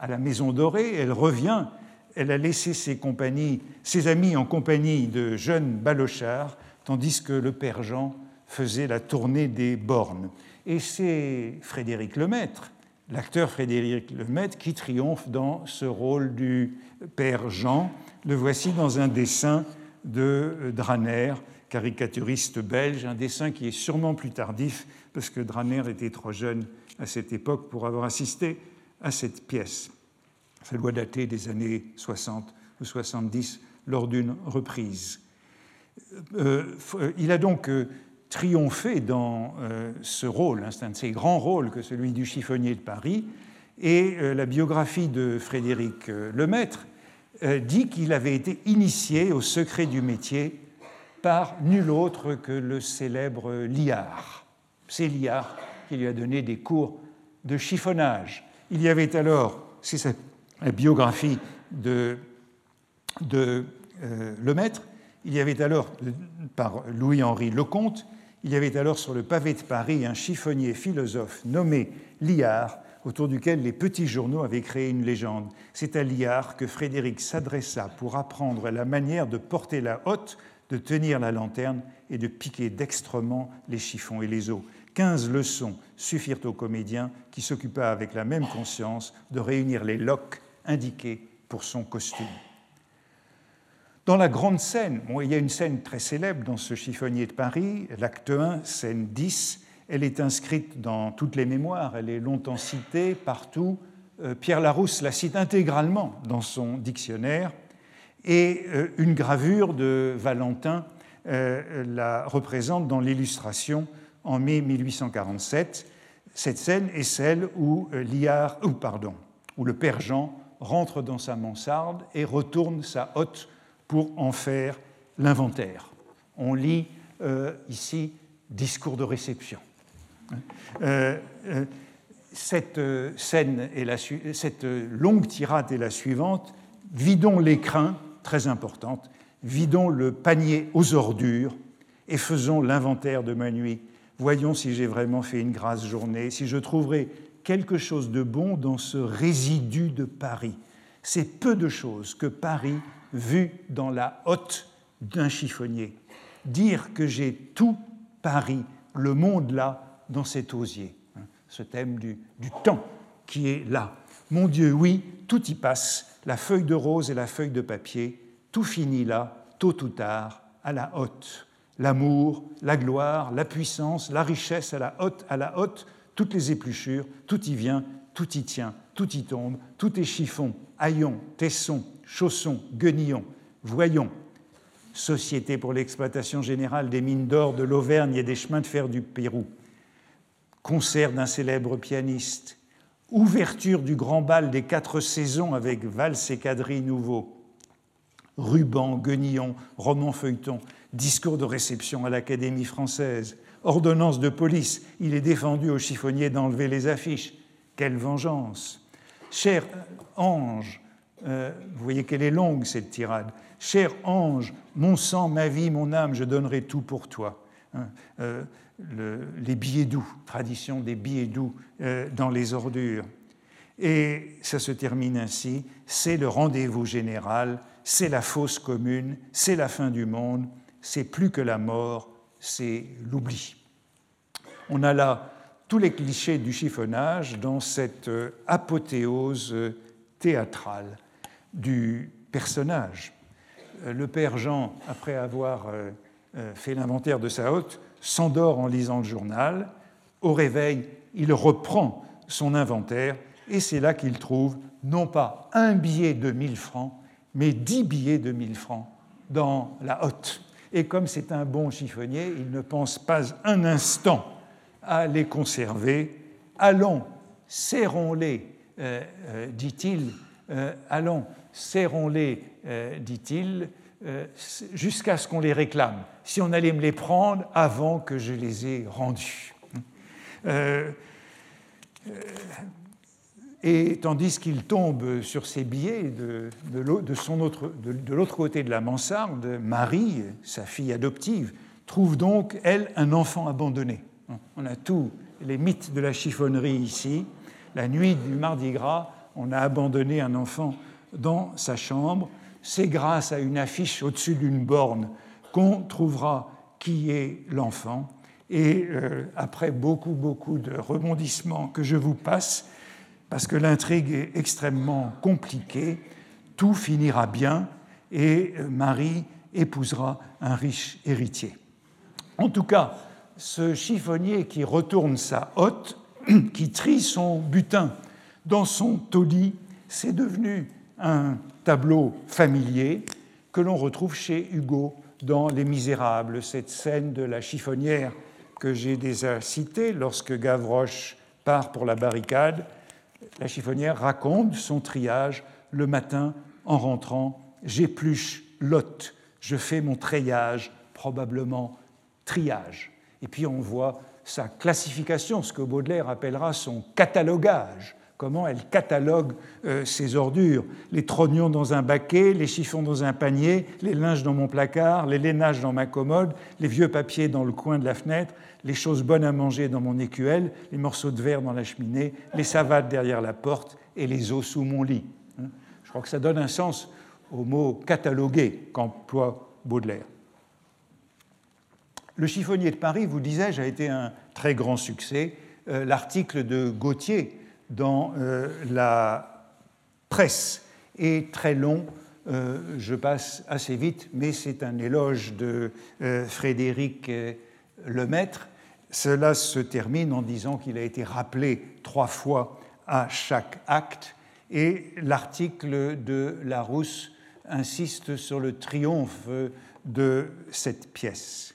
à la Maison Dorée. Elle revient. Elle a laissé ses, compagnies, ses amis en compagnie de jeunes balochards, tandis que le père Jean faisait la tournée des bornes. Et c'est Frédéric Lemaître l'acteur Frédéric Lemaître qui triomphe dans ce rôle du père Jean. Le voici dans un dessin de Draner, caricaturiste belge, un dessin qui est sûrement plus tardif parce que Draner était trop jeune à cette époque pour avoir assisté à cette pièce. Ça doit dater des années 60 ou 70 lors d'une reprise. Euh, il a donc euh, triompher dans ce rôle. Hein, c'est un de ces grands rôles que celui du chiffonnier de Paris. Et la biographie de Frédéric Lemaître dit qu'il avait été initié au secret du métier par nul autre que le célèbre Liard. C'est Liard qui lui a donné des cours de chiffonnage. Il y avait alors, c'est la biographie de, de euh, Lemaître, il y avait alors, par Louis-Henri Lecomte, il y avait alors sur le pavé de Paris un chiffonnier philosophe nommé Liard, autour duquel les petits journaux avaient créé une légende. C'est à Liard que Frédéric s'adressa pour apprendre la manière de porter la hotte de tenir la lanterne et de piquer dextrement les chiffons et les os. Quinze leçons suffirent au comédien qui s'occupa avec la même conscience de réunir les loques indiquées pour son costume. Dans la grande scène, il y a une scène très célèbre dans ce chiffonnier de Paris, l'acte 1, scène 10, elle est inscrite dans toutes les mémoires, elle est longtemps citée partout. Euh, Pierre Larousse la cite intégralement dans son dictionnaire et euh, une gravure de Valentin euh, la représente dans l'illustration en mai 1847. Cette scène est celle où euh, Liard, ou pardon, où le père Jean rentre dans sa mansarde et retourne sa hotte pour en faire l'inventaire. On lit ici discours de réception. cette scène et la, cette longue tirade est la suivante vidons l'écrin très importante, vidons le panier aux ordures et faisons l'inventaire de ma nuit. Voyons si j'ai vraiment fait une grasse journée, si je trouverai quelque chose de bon dans ce résidu de Paris. C'est peu de choses que Paris vu dans la hotte d'un chiffonnier. Dire que j'ai tout Paris, le monde là, dans cet osier. Ce thème du, du temps qui est là. Mon Dieu, oui, tout y passe, la feuille de rose et la feuille de papier, tout finit là, tôt ou tard, à la haute. L'amour, la gloire, la puissance, la richesse à la haute, à la haute, toutes les épluchures, tout y vient, tout y tient, tout y tombe, tout est chiffon, haillons, tessons, chaussons, guenillons. Voyons, Société pour l'exploitation générale des mines d'or de l'Auvergne et des chemins de fer du Pérou, concert d'un célèbre pianiste, ouverture du grand bal des quatre saisons avec valse et quadrilles nouveaux, ruban, guenillon, roman feuilleton, discours de réception à l'Académie française, ordonnance de police, il est défendu aux chiffonniers d'enlever les affiches. Quelle vengeance Cher ange, euh, vous voyez qu'elle est longue cette tirade. Cher ange, mon sang, ma vie, mon âme, je donnerai tout pour toi. Hein, euh, les billets doux, tradition des billets doux euh, dans les ordures. Et ça se termine ainsi, c'est le rendez-vous général, c'est la fosse commune, c'est la fin du monde, c'est plus que la mort, c'est l'oubli. On a là tous les clichés du chiffonnage dans cette euh, apothéose euh, théâtrale du personnage. Le père Jean, après avoir fait l'inventaire de sa hôte, s'endort en lisant le journal. Au réveil, il reprend son inventaire et c'est là qu'il trouve non pas un billet de 1000 francs, mais dix billets de 1000 francs dans la hotte. Et comme c'est un bon chiffonnier, il ne pense pas un instant à les conserver. Allons, serrons-les, euh, euh, dit-il, euh, allons, serrons-les, dit-il, jusqu'à ce qu'on les réclame si on allait me les prendre avant que je les ai rendus. Et tandis qu'il tombe sur ses billets de, de l'autre côté de la mansarde, Marie, sa fille adoptive, trouve donc, elle, un enfant abandonné. On a tous les mythes de la chiffonnerie ici. La nuit du Mardi Gras, on a abandonné un enfant dans sa chambre. C'est grâce à une affiche au-dessus d'une borne qu'on trouvera qui est l'enfant. Et euh, après beaucoup, beaucoup de rebondissements que je vous passe, parce que l'intrigue est extrêmement compliquée, tout finira bien et euh, Marie épousera un riche héritier. En tout cas, ce chiffonnier qui retourne sa hotte, [clears throat] qui trie son butin dans son taudis, c'est devenu un tableau familier que l'on retrouve chez Hugo dans Les Misérables, cette scène de la chiffonnière que j'ai déjà citée lorsque Gavroche part pour la barricade. La chiffonnière raconte son triage le matin en rentrant. J'épluche l'hôte, je fais mon treillage, probablement triage. Et puis on voit sa classification, ce que Baudelaire appellera son catalogage, comment elle catalogue euh, ses ordures. Les trognons dans un baquet, les chiffons dans un panier, les linges dans mon placard, les lainages dans ma commode, les vieux papiers dans le coin de la fenêtre, les choses bonnes à manger dans mon écuelle, les morceaux de verre dans la cheminée, les savates derrière la porte et les os sous mon lit. Hein. Je crois que ça donne un sens au mot cataloguer qu'emploie Baudelaire. Le chiffonnier de Paris, vous disais, a été un très grand succès. Euh, l'article de Gauthier dans euh, la presse est très long. Euh, je passe assez vite, mais c'est un éloge de Frédéric Lemaître. Cela se termine en disant qu'il a été rappelé trois fois à chaque acte, et l'article de Larousse insiste sur le triomphe de cette pièce.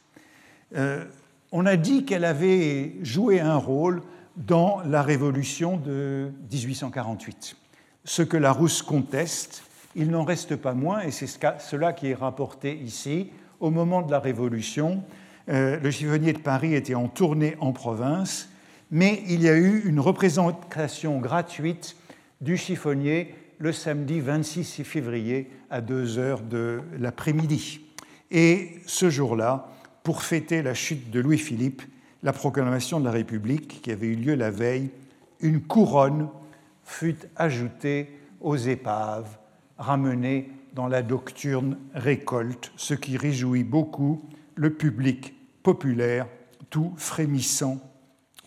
Euh, on a dit qu'elle avait joué un rôle dans la révolution de 1848. Ce que Larousse conteste, il n'en reste pas moins, et c'est cela qui est rapporté ici, au moment de la Révolution, euh, le chiffonnier de Paris était en tournée en province, mais il y a eu une représentation gratuite du chiffonnier le samedi 26 février à 2 heures de l'après-midi. Et ce jour-là, pour fêter la chute de Louis-Philippe, la proclamation de la République qui avait eu lieu la veille, une couronne fut ajoutée aux épaves ramenées dans la nocturne récolte, ce qui réjouit beaucoup le public populaire, tout frémissant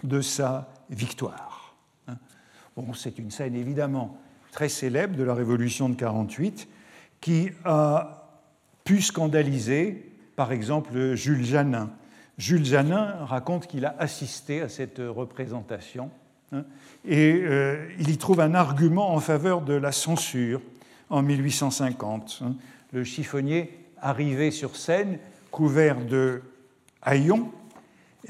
de sa victoire. Hein. C'est une scène évidemment très célèbre de la Révolution de 48 qui a pu scandaliser par exemple Jules Janin. Jules Janin raconte qu'il a assisté à cette représentation hein, et euh, il y trouve un argument en faveur de la censure en 1850. Hein. Le chiffonnier arrivé sur scène, couvert de haillons,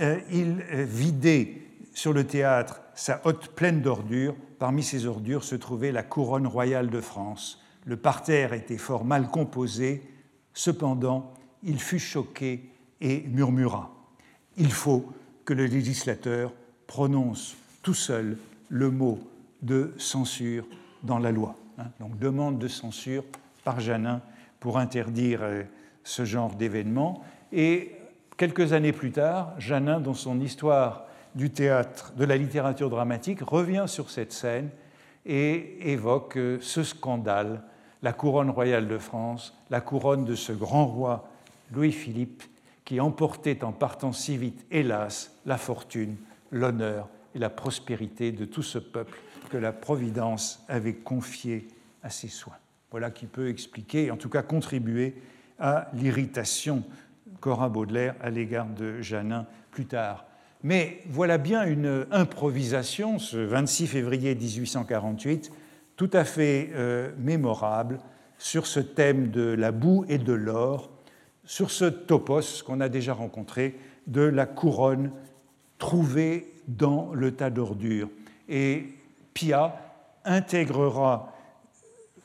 euh, il vidait sur le théâtre sa hotte pleine d'ordures. Parmi ces ordures se trouvait la couronne royale de France. Le parterre était fort mal composé. Cependant, il fut choqué et murmura Il faut que le législateur prononce tout seul le mot de censure dans la loi. Hein. Donc demande de censure par Janin pour interdire euh, ce genre d'événement. Et quelques années plus tard, Janin, dans son histoire du théâtre, de la littérature dramatique, revient sur cette scène et évoque euh, ce scandale, la couronne royale de France, la couronne de ce grand roi Louis-Philippe, qui emportait en partant si vite, hélas, la fortune, l'honneur et la prospérité de tout ce peuple que la Providence avait confié à ses soins. Voilà qui peut expliquer, en tout cas contribuer à l'irritation qu'aura Baudelaire à l'égard de Janin plus tard. Mais voilà bien une improvisation, ce 26 février 1848, tout à fait euh, mémorable sur ce thème de la boue et de l'or, sur ce topos qu'on a déjà rencontré de la couronne trouvée dans le tas d'ordures. Et Pia intégrera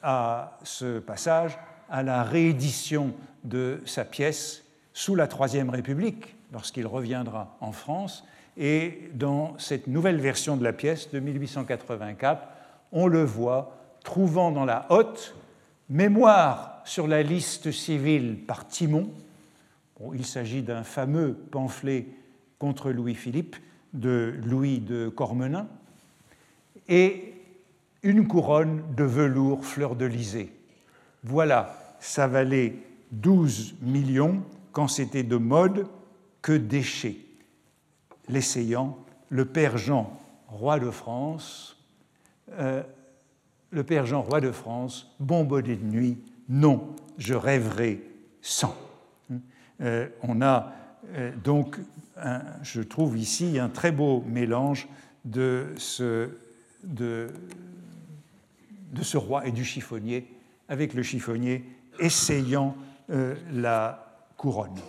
à ce passage à la réédition de sa pièce sous la Troisième République, lorsqu'il reviendra en France. Et dans cette nouvelle version de la pièce de 1884, on le voit trouvant dans la hotte Mémoire sur la liste civile par Timon. il s'agit d'un fameux pamphlet contre Louis-Philippe de Louis de Cormenin et une couronne de velours fleur de lysée. Voilà, ça valait 12 millions quand c'était de mode que déchets. L'essayant, le père Jean, roi de France, euh, le Père Jean, roi de France, bon bonnet de nuit, non, je rêverai sans. Euh, on a euh, donc, je trouve ici un très beau mélange de ce, roi et du chiffonnier, avec le chiffonnier essayant euh, la couronne.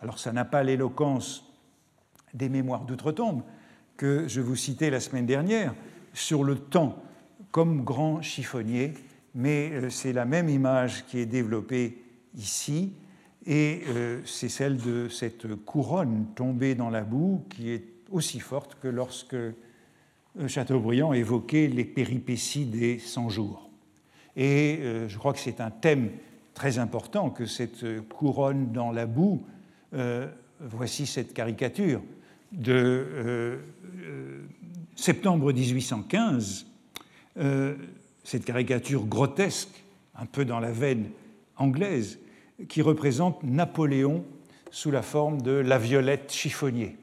Alors ça n'a pas l'éloquence des mémoires d'outre-tombe que je vous citais la semaine dernière sur le temps comme grand chiffonnier, mais euh, c'est la même image qui est développée ici, et euh, c'est celle de cette couronne tombée dans la boue qui est aussi forte que lorsque euh, Chateaubriand évoquait les péripéties des 100 jours. Et je crois que c'est un thème très important que cette couronne dans la boue, voici cette caricature de septembre 1815, euh, cette caricature grotesque, un peu dans la veine anglaise, qui représente Napoléon sous la forme de la violette chiffonnier,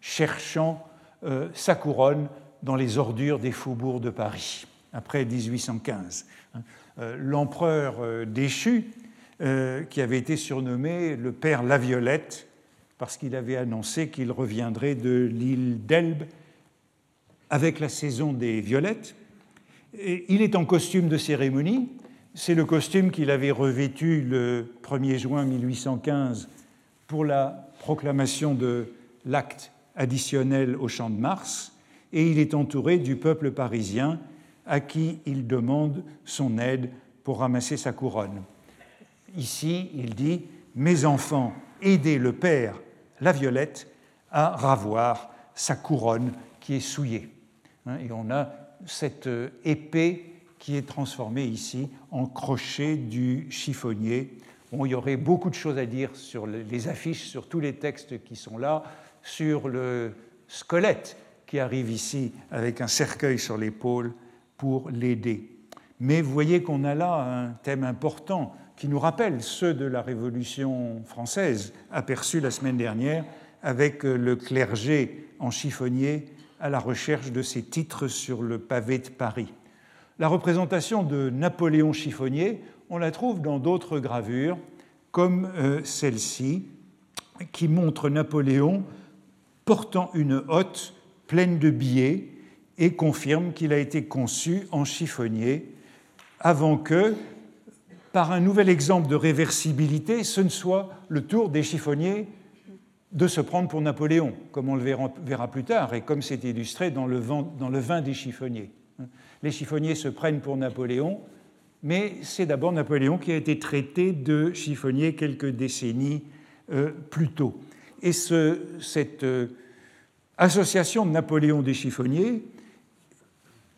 cherchant euh, sa couronne dans les ordures des faubourgs de Paris, après 1815. Euh, l'empereur déchu, qui avait été surnommé le père La Violette, parce qu'il avait annoncé qu'il reviendrait de l'île d'Elbe avec la saison des violettes. Il est en costume de cérémonie. C'est le costume qu'il avait revêtu le 1er juin 1815 pour la proclamation de l'acte additionnel au Champ de Mars. Et il est entouré du peuple parisien à qui il demande son aide pour ramasser sa couronne. Ici, il dit Mes enfants, aidez le Père, la Violette, à ravoir sa couronne qui est souillée. Hein, et on a cette euh, épée qui est transformée ici en crochet du chiffonnier. Bon, il y aurait beaucoup de choses à dire sur les affiches, sur tous les textes qui sont là, sur le squelette qui arrive ici avec un cercueil sur l'épaule pour l'aider. Mais vous voyez qu'on a là un thème important qui nous rappelle ceux de la Révolution française aperçus la semaine dernière avec le clergé en chiffonnier à la recherche de ses titres sur le pavé de Paris. La représentation de Napoléon chiffonnier, on la trouve dans d'autres gravures, comme euh, celle-ci, qui montre Napoléon portant une hotte pleine de billets et confirme qu'il a été conçu en chiffonnier avant que, par un nouvel exemple de réversibilité, ce ne soit le tour des chiffonniers de se prendre pour Napoléon, comme on le verra, plus tard, et comme c'est illustré dans le, vin, des chiffonniers. Les chiffonniers se prennent pour Napoléon, mais c'est d'abord Napoléon qui a été traité de chiffonnier quelques décennies euh, plus tôt. Et cette euh, association de Napoléon des chiffonniers,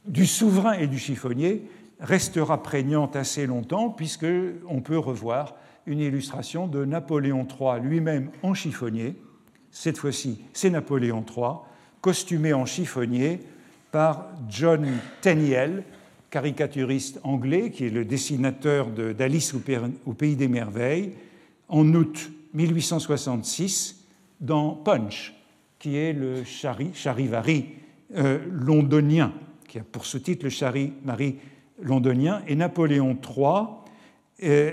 du souverain et du chiffonnier, restera prégnante assez longtemps, puisqu'on peut revoir une illustration de Napoléon III lui-même en chiffonnier, cette fois-ci c'est Napoléon III, costumé en chiffonnier par John Tenniel, caricaturiste anglais qui est le dessinateur d'Alice au Pays des Merveilles, en août 1866 dans Punch, qui est le charivari euh, londonien, qui a pour ce titre le charivari londonien, et Napoléon III euh,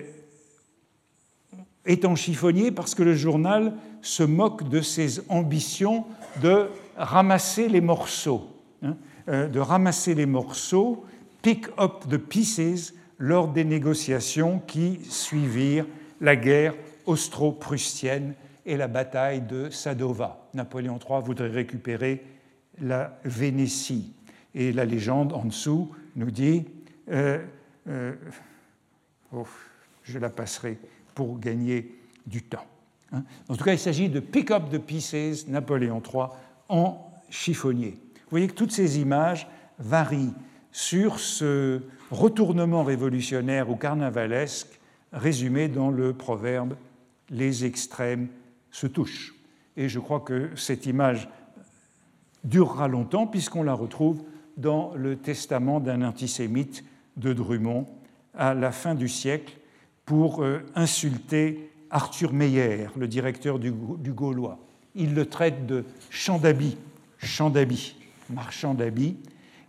est en chiffonnier parce que le journal se moque de ses ambitions de ramasser les morceaux, hein, euh, de ramasser les morceaux, pick up the pieces lors des négociations qui suivirent la guerre austro-prussienne et la bataille de Sadova. Napoléon III voudrait récupérer la Vénétie. Et la légende en dessous nous dit, euh, euh, oh, je la passerai pour gagner du temps. Hein. En tout cas, il s'agit de pick up the pieces Napoléon III en chiffonnier. Vous voyez que toutes ces images varient sur ce retournement révolutionnaire ou carnavalesque résumé dans le proverbe Les extrêmes se touchent. Et je crois que cette image durera longtemps puisqu'on la retrouve dans le testament d'un antisémite de Drummond à la fin du siècle pour euh, insulter Arthur Meyer, le directeur du, Gaulois. Il le traite de champ d'habits, champ d'habits, marchand d'habits.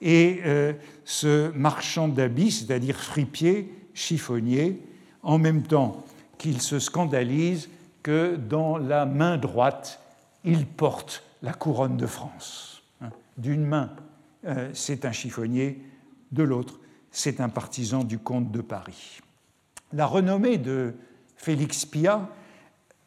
Et euh, ce marchand d'habits, c'est-à-dire fripier, chiffonnier, en même temps qu'il se scandalise que dans la main droite, il porte la couronne de France. Hein. D'une main, euh, c'est un chiffonnier, de l'autre, c'est un partisan du comte de Paris la renommée de Félix Pia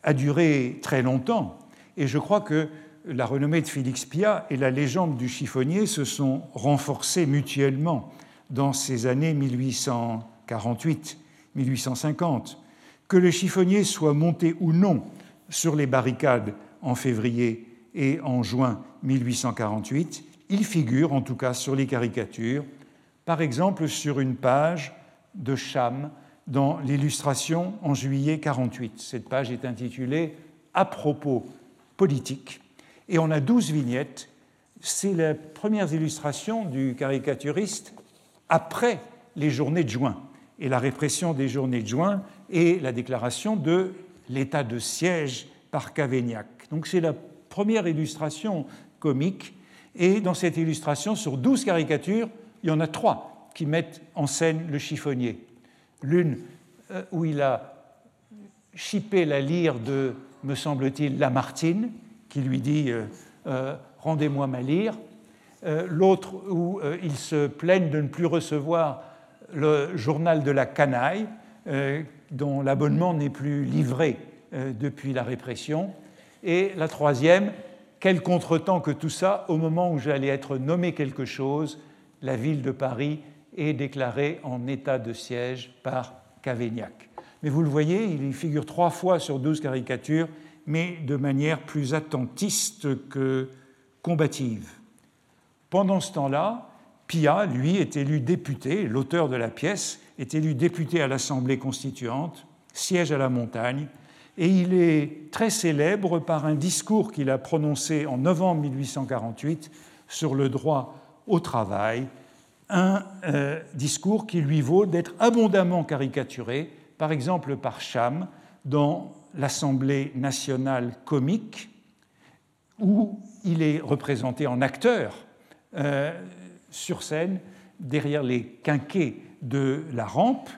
a duré très longtemps. Et je crois que la renommée de Félix Pia et la légende du chiffonnier se sont renforcées mutuellement dans ces années 1848-1850. Que le chiffonnier soit monté ou non sur les barricades en février et en juin 1848, il figure en tout cas sur les caricatures, par exemple sur une page de Cham dans l'illustration en juillet 48. Cette page est intitulée À propos politique et on a douze vignettes. C'est les premières illustrations du caricaturiste après les journées de juin et la répression des journées de juin et la déclaration de l'état de siège par Cavaignac. Donc c'est la première illustration comique et dans cette illustration, sur douze caricatures, il y en a trois qui mettent en scène le chiffonnier. L'une euh, où il a chippé la lyre de, me semble-t-il, Lamartine, qui lui dit euh, euh, Rendez-moi ma lyre. L'autre où il se plaignent de ne plus recevoir le journal de la canaille, dont l'abonnement n'est plus livré depuis la répression. Et la troisième, quel contretemps que tout ça, au moment où j'allais être nommé quelque chose, la ville de Paris est déclarée en état de siège par Cavaignac. Mais vous le voyez, il figure trois fois sur douze caricatures, mais de manière plus attentiste que combative. Pendant ce temps-là, Pia, lui, est élu député, l'auteur de la pièce, est élu député à l'Assemblée constituante, siège à la montagne, et il est très célèbre par un discours qu'il a prononcé en novembre 1848 sur le droit au travail, un euh, discours qui lui vaut d'être abondamment caricaturé, par exemple par Cham, dans l'Assemblée nationale comique, où il est représenté en acteur euh, sur scène derrière les quinquets de la rampe,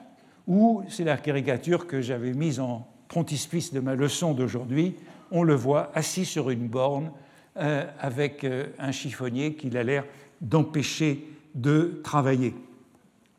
où c'est la caricature que j'avais mise en frontispice de ma leçon d'aujourd'hui, on le voit assis sur une borne euh, avec un chiffonnier qu'il a l'air d'empêcher de travailler.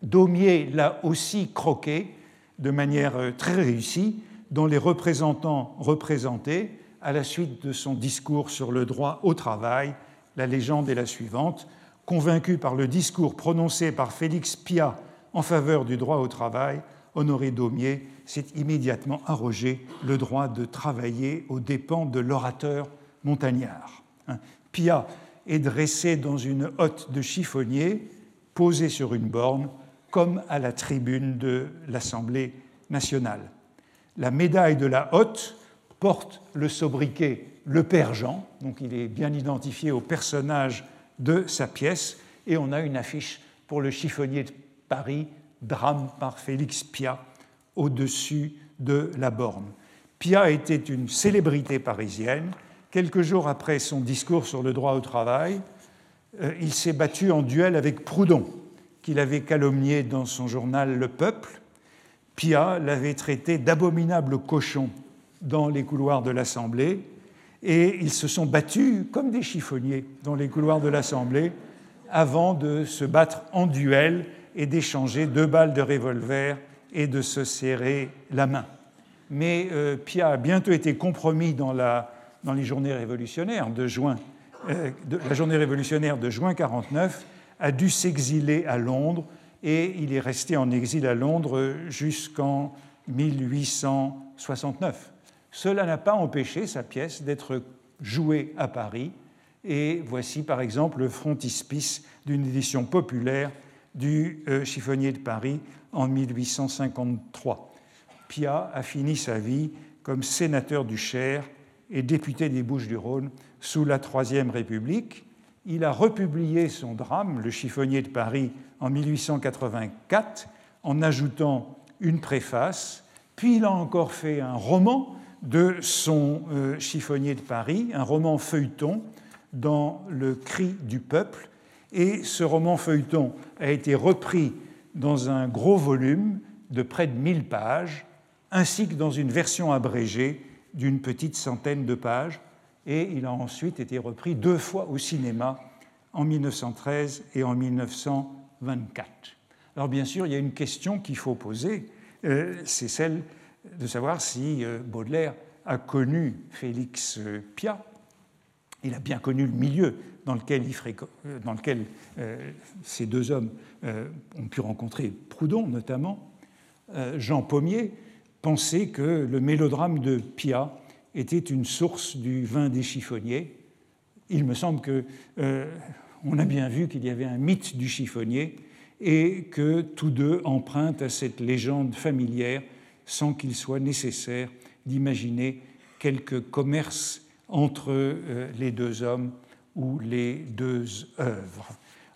Daumier l'a aussi croqué de manière euh, très réussie dont les représentants représentés à la suite de son discours sur le droit au travail. La légende est la suivante. Convaincu par le discours prononcé par Félix Pia en faveur du droit au travail, Honoré Daumier s'est immédiatement arrogé le droit de travailler aux dépens de l'orateur montagnard. Hein. Pia est dressé dans une hotte de chiffonnier, posée sur une borne, comme à la tribune de l'Assemblée nationale. La médaille de la hotte porte le sobriquet Le Père Jean, donc il est bien identifié au personnage de sa pièce, et on a une affiche pour le chiffonnier de Paris, drame par Félix Pia, au-dessus de la borne. Pia était une célébrité parisienne. Quelques jours après son discours sur le droit au travail, euh, il s'est battu en duel avec Proudhon, qu'il avait calomnié dans son journal Le Peuple. Pia l'avait traité d'abominable cochon dans les couloirs de l'Assemblée, et ils se sont battus comme des chiffonniers dans les couloirs de l'Assemblée avant de se battre en duel et d'échanger deux balles de revolver et de se serrer la main. Mais euh, Pia a bientôt été compromis dans, la, dans les journées révolutionnaires de juin, euh, la journée révolutionnaire de juin 49, a dû s'exiler à Londres et il est resté en exil à Londres jusqu'en 1869. Cela n'a pas empêché sa pièce d'être jouée à Paris et voici par exemple le frontispice d'une édition populaire du euh, chiffonnier de Paris en 1853. Pia a fini sa vie comme sénateur du Cher et député des Bouches-du-Rhône sous la Troisième République. Il a republié son drame, Le chiffonnier de Paris, en 1884, en ajoutant une préface, puis il a encore fait un roman de son euh, chiffonnier de Paris, un roman feuilleton dans Le cri du peuple, et ce roman feuilleton a été repris dans un gros volume de près de 1000 pages, ainsi que dans une version abrégée d'une petite centaine de pages, et il a ensuite été repris deux fois au cinéma en 1913 et en 1924. Alors bien sûr, il y a une question qu'il faut poser, euh, c'est celle de savoir si euh, Baudelaire a connu Félix Pia. Il a bien connu le milieu dans lequel, dans lequel ces deux hommes ont pu rencontrer Proudhon notamment. Jean Pommier pensait que le mélodrame de Pia était une source du vin des chiffonniers. Il me semble que on a bien vu qu'il y avait un mythe du chiffonnier et que tous deux empruntent à cette légende familière sans qu'il soit nécessaire d'imaginer quelque commerce entre euh, les deux hommes ou les deux œuvres.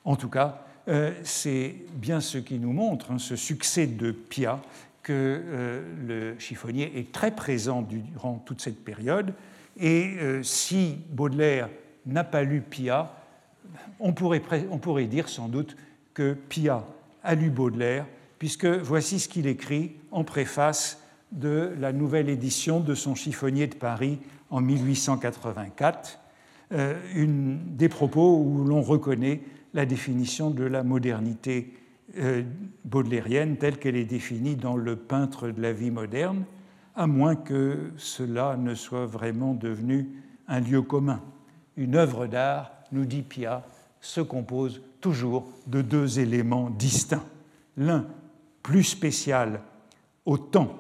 En tout cas, euh, c'est bien ce qui nous montre, hein, ce succès de Pia, que euh, le chiffonnier est très présent durant toute cette période. Et si Baudelaire n'a pas lu Pia, on pourrait, on pourrait dire sans doute que Pia a lu Baudelaire, puisque voici ce qu'il écrit en préface de la nouvelle édition de son chiffonnier de Paris en 1884, euh, des propos où l'on reconnaît la définition de la modernité euh, baudelairienne telle qu'elle est définie dans le peintre de la vie moderne, à moins que cela ne soit vraiment devenu un lieu commun. Une œuvre d'art, nous dit Pia, se compose toujours de deux éléments distincts. L'un plus spécial au temps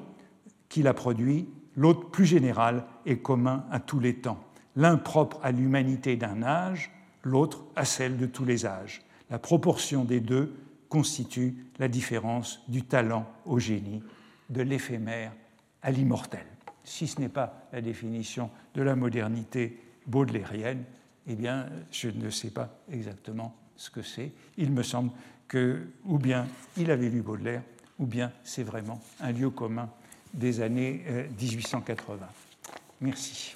qu'il a produit, l'autre plus général et commun à tous les temps. L'un propre à l'humanité d'un âge, l'autre à celle de tous les âges. La proportion des deux constitue la différence du talent au génie, de l'éphémère à l'immortel. Si ce n'est pas la définition de la modernité baudelairienne, eh bien, je ne sais pas exactement ce que c'est. Il me semble que, ou bien il avait lu Baudelaire, ou bien c'est vraiment un lieu commun des années 1880. Euh, Merci.